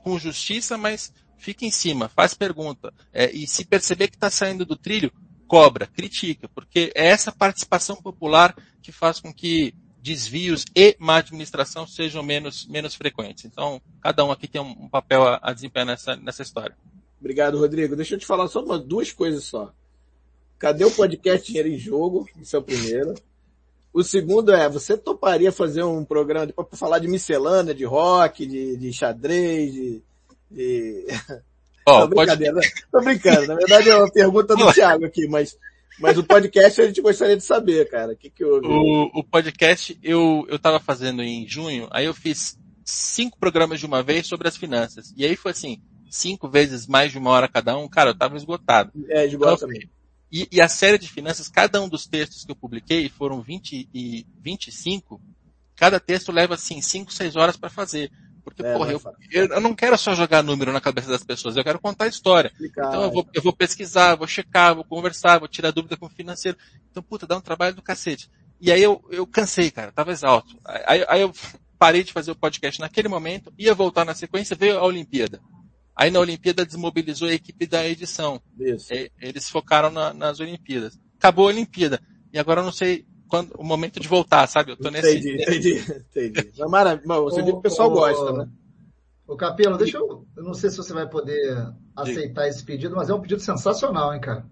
com justiça, mas fica em cima, faz pergunta. É, e se perceber que está saindo do trilho, cobra, critica, porque é essa participação popular que faz com que desvios e má administração sejam menos, menos frequentes. Então, cada um aqui tem um, um papel a, a desempenhar nessa, nessa história. Obrigado, Rodrigo. Deixa eu te falar só umas duas coisas só. Cadê o podcast Dinheiro em Jogo? Isso é o primeiro. O segundo é, você toparia fazer um programa para falar de miscelânea, de rock, de, de xadrez, de... de... Oh, brincadeira, pode... tô brincando. Na verdade é uma pergunta do Thiago aqui, mas, mas o podcast a gente gostaria de saber, cara. O que que houve? O, o podcast eu, eu tava fazendo em junho, aí eu fiz cinco programas de uma vez sobre as finanças. E aí foi assim, cinco vezes mais de uma hora cada um, cara, eu tava esgotado. É, esgota então, também. E, e, a série de finanças, cada um dos textos que eu publiquei, foram 20 e 25, cada texto leva assim 5, 6 horas para fazer. Porque, é, porra, eu, eu, eu, não quero só jogar número na cabeça das pessoas, eu quero contar a história. Explicar, então eu vou, eu vou pesquisar, vou checar, vou conversar, vou tirar dúvida com o financeiro. Então, puta, dá um trabalho do cacete. E aí eu, eu cansei, cara, tava exausto. Aí, aí eu parei de fazer o podcast naquele momento, ia voltar na sequência, veio a Olimpíada. Aí na Olimpíada desmobilizou a equipe da edição. Isso. E, eles focaram na, nas Olimpíadas. Acabou a Olimpíada. E agora eu não sei quando, o momento de voltar, sabe? Eu tô nesse. Entendi, entendi, entendi. Mas maravilha. Você viu que o pessoal o, gosta, né? O Capelo, deixa eu. Eu não sei se você vai poder aceitar esse pedido, mas é um pedido sensacional, hein, cara?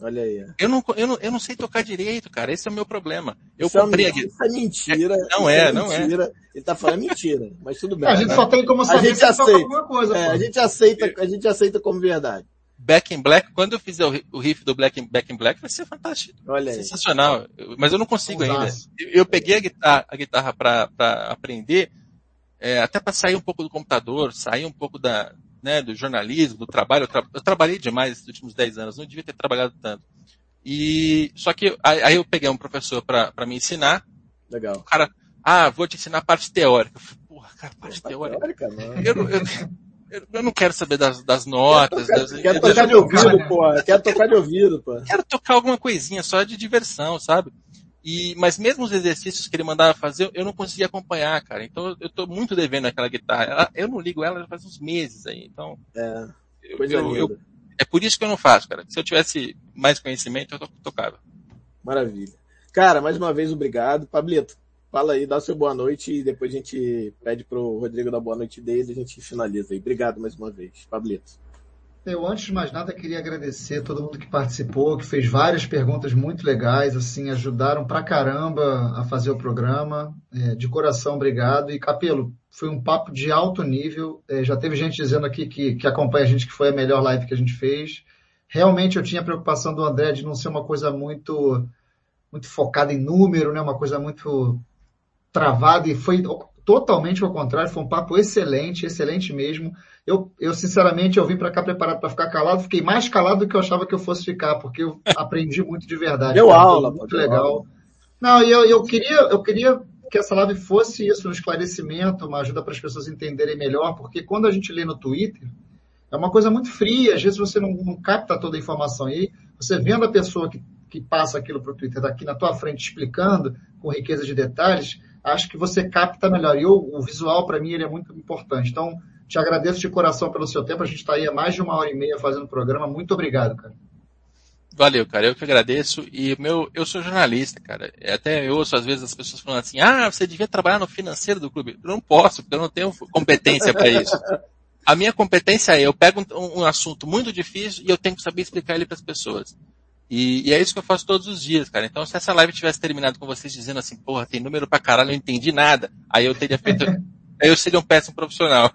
Olha aí. Eu não, eu, não, eu não sei tocar direito, cara. Esse é o meu problema. Eu isso é comprei é, a Isso é mentira. É, não é, é não é. Ele tá falando mentira, mas tudo bem. A gente né? só tem como saber a gente aceita. alguma coisa. É, a gente aceita, a gente aceita como verdade. Back in Black, quando eu fizer o riff do Black in, Back in Black, vai ser fantástico. Olha aí. Sensacional. mas eu não consigo ainda. Eu, eu, peguei a guitarra, a guitarra para aprender, é, até para sair um pouco do computador, sair um pouco da, né, do jornalismo, do trabalho. Eu, tra eu trabalhei demais nos últimos 10 anos, não devia ter trabalhado tanto. E só que aí eu peguei um professor para me ensinar. Legal. O cara, ah, vou te ensinar a parte teórica. Porra, cara, parte teórica. teórica não. Eu, eu, eu não quero saber das, das notas. Quer, das, quer tocar de ouvido, pô. Quer tocar de ouvido, pô. Quero tocar alguma coisinha só de diversão, sabe? E, mas mesmo os exercícios que ele mandava fazer, eu não conseguia acompanhar, cara. Então eu tô muito devendo aquela guitarra. Eu não ligo ela já faz uns meses aí. Então. É. Eu, eu, é por isso que eu não faço, cara. Se eu tivesse mais conhecimento, eu tocava. Maravilha. Cara, mais uma vez, obrigado. Pablito, fala aí, dá seu boa noite e depois a gente pede pro Rodrigo dar boa noite dele e a gente finaliza aí. Obrigado mais uma vez. Pablito. Eu, antes de mais nada, queria agradecer todo mundo que participou, que fez várias perguntas muito legais, assim, ajudaram pra caramba a fazer o programa. É, de coração, obrigado. E, Capelo, foi um papo de alto nível. É, já teve gente dizendo aqui que, que acompanha a gente que foi a melhor live que a gente fez. Realmente eu tinha a preocupação do André de não ser uma coisa muito, muito focada em número, né? uma coisa muito travado e foi totalmente ao contrário, foi um papo excelente, excelente mesmo. Eu, eu sinceramente, eu vim para cá preparado para ficar calado, fiquei mais calado do que eu achava que eu fosse ficar, porque eu aprendi muito de verdade. Deu aula, muito deu legal. Aula. Não, e eu, eu queria, eu queria que essa live fosse isso, um esclarecimento, uma ajuda para as pessoas entenderem melhor, porque quando a gente lê no Twitter, é uma coisa muito fria, às vezes você não, não capta toda a informação. E aí, você vendo a pessoa que, que passa aquilo para o Twitter daqui na tua frente explicando, com riqueza de detalhes, acho que você capta melhor. E o, o visual, para mim, ele é muito importante. Então, te agradeço de coração pelo seu tempo. A gente está aí há mais de uma hora e meia fazendo o programa. Muito obrigado, cara. Valeu, cara. Eu que agradeço. E meu, eu sou jornalista, cara. Até eu ouço às vezes as pessoas falando assim: ah, você devia trabalhar no financeiro do clube. Eu não posso, porque eu não tenho competência para isso. A minha competência é, eu pego um, um, assunto muito difícil e eu tenho que saber explicar ele para as pessoas. E, e, é isso que eu faço todos os dias, cara. Então, se essa live tivesse terminado com vocês dizendo assim, porra, tem número pra caralho, eu não entendi nada, aí eu teria feito, aí eu seria um péssimo profissional.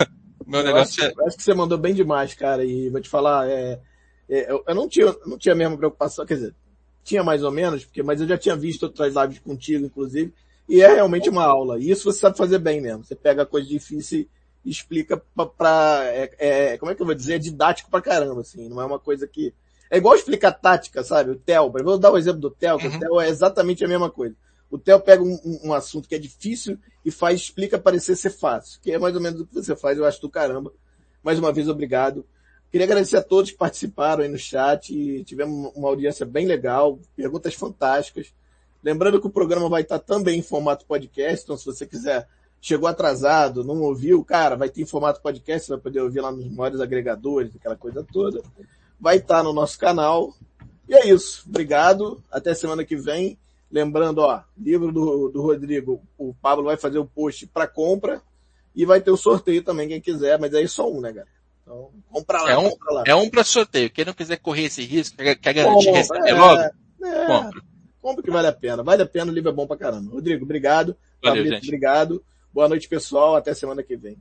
Meu eu negócio acho, é... acho que você mandou bem demais, cara, e vou te falar, é, é, eu, eu, não tinha, não tinha a mesma preocupação, quer dizer, tinha mais ou menos, porque, mas eu já tinha visto outras lives contigo, inclusive, e é realmente uma aula. E isso você sabe fazer bem mesmo. Você pega a coisa difícil e explica pra, pra é, é, como é que eu vou dizer, é didático pra caramba, assim, não é uma coisa que, é igual explicar tática, sabe? O Theo, vou dar o um exemplo do Theo, que uhum. o Theo é exatamente a mesma coisa. O Theo pega um, um, um, assunto que é difícil e faz, explica parecer ser fácil, que é mais ou menos o que você faz, eu acho do caramba. Mais uma vez, obrigado. Queria agradecer a todos que participaram aí no chat, e tivemos uma audiência bem legal, perguntas fantásticas. Lembrando que o programa vai estar também em formato podcast, então se você quiser, chegou atrasado, não ouviu, cara, vai ter em formato podcast, você vai poder ouvir lá nos maiores agregadores, aquela coisa toda vai estar no nosso canal. E é isso. Obrigado. Até semana que vem. Lembrando, ó, livro do, do Rodrigo, o Pablo vai fazer o post para compra e vai ter o sorteio também, quem quiser, mas aí só um, né, galera? Então, compra lá, é um, compra lá. É um para sorteio. Quem não quiser correr esse risco, quer, garantir receber é, logo, é, compra. Compra que vale a pena. Vale a pena, o livro é bom pra caramba. Rodrigo, obrigado. Valeu, gente. Obrigado. Boa noite, pessoal. Até semana que vem.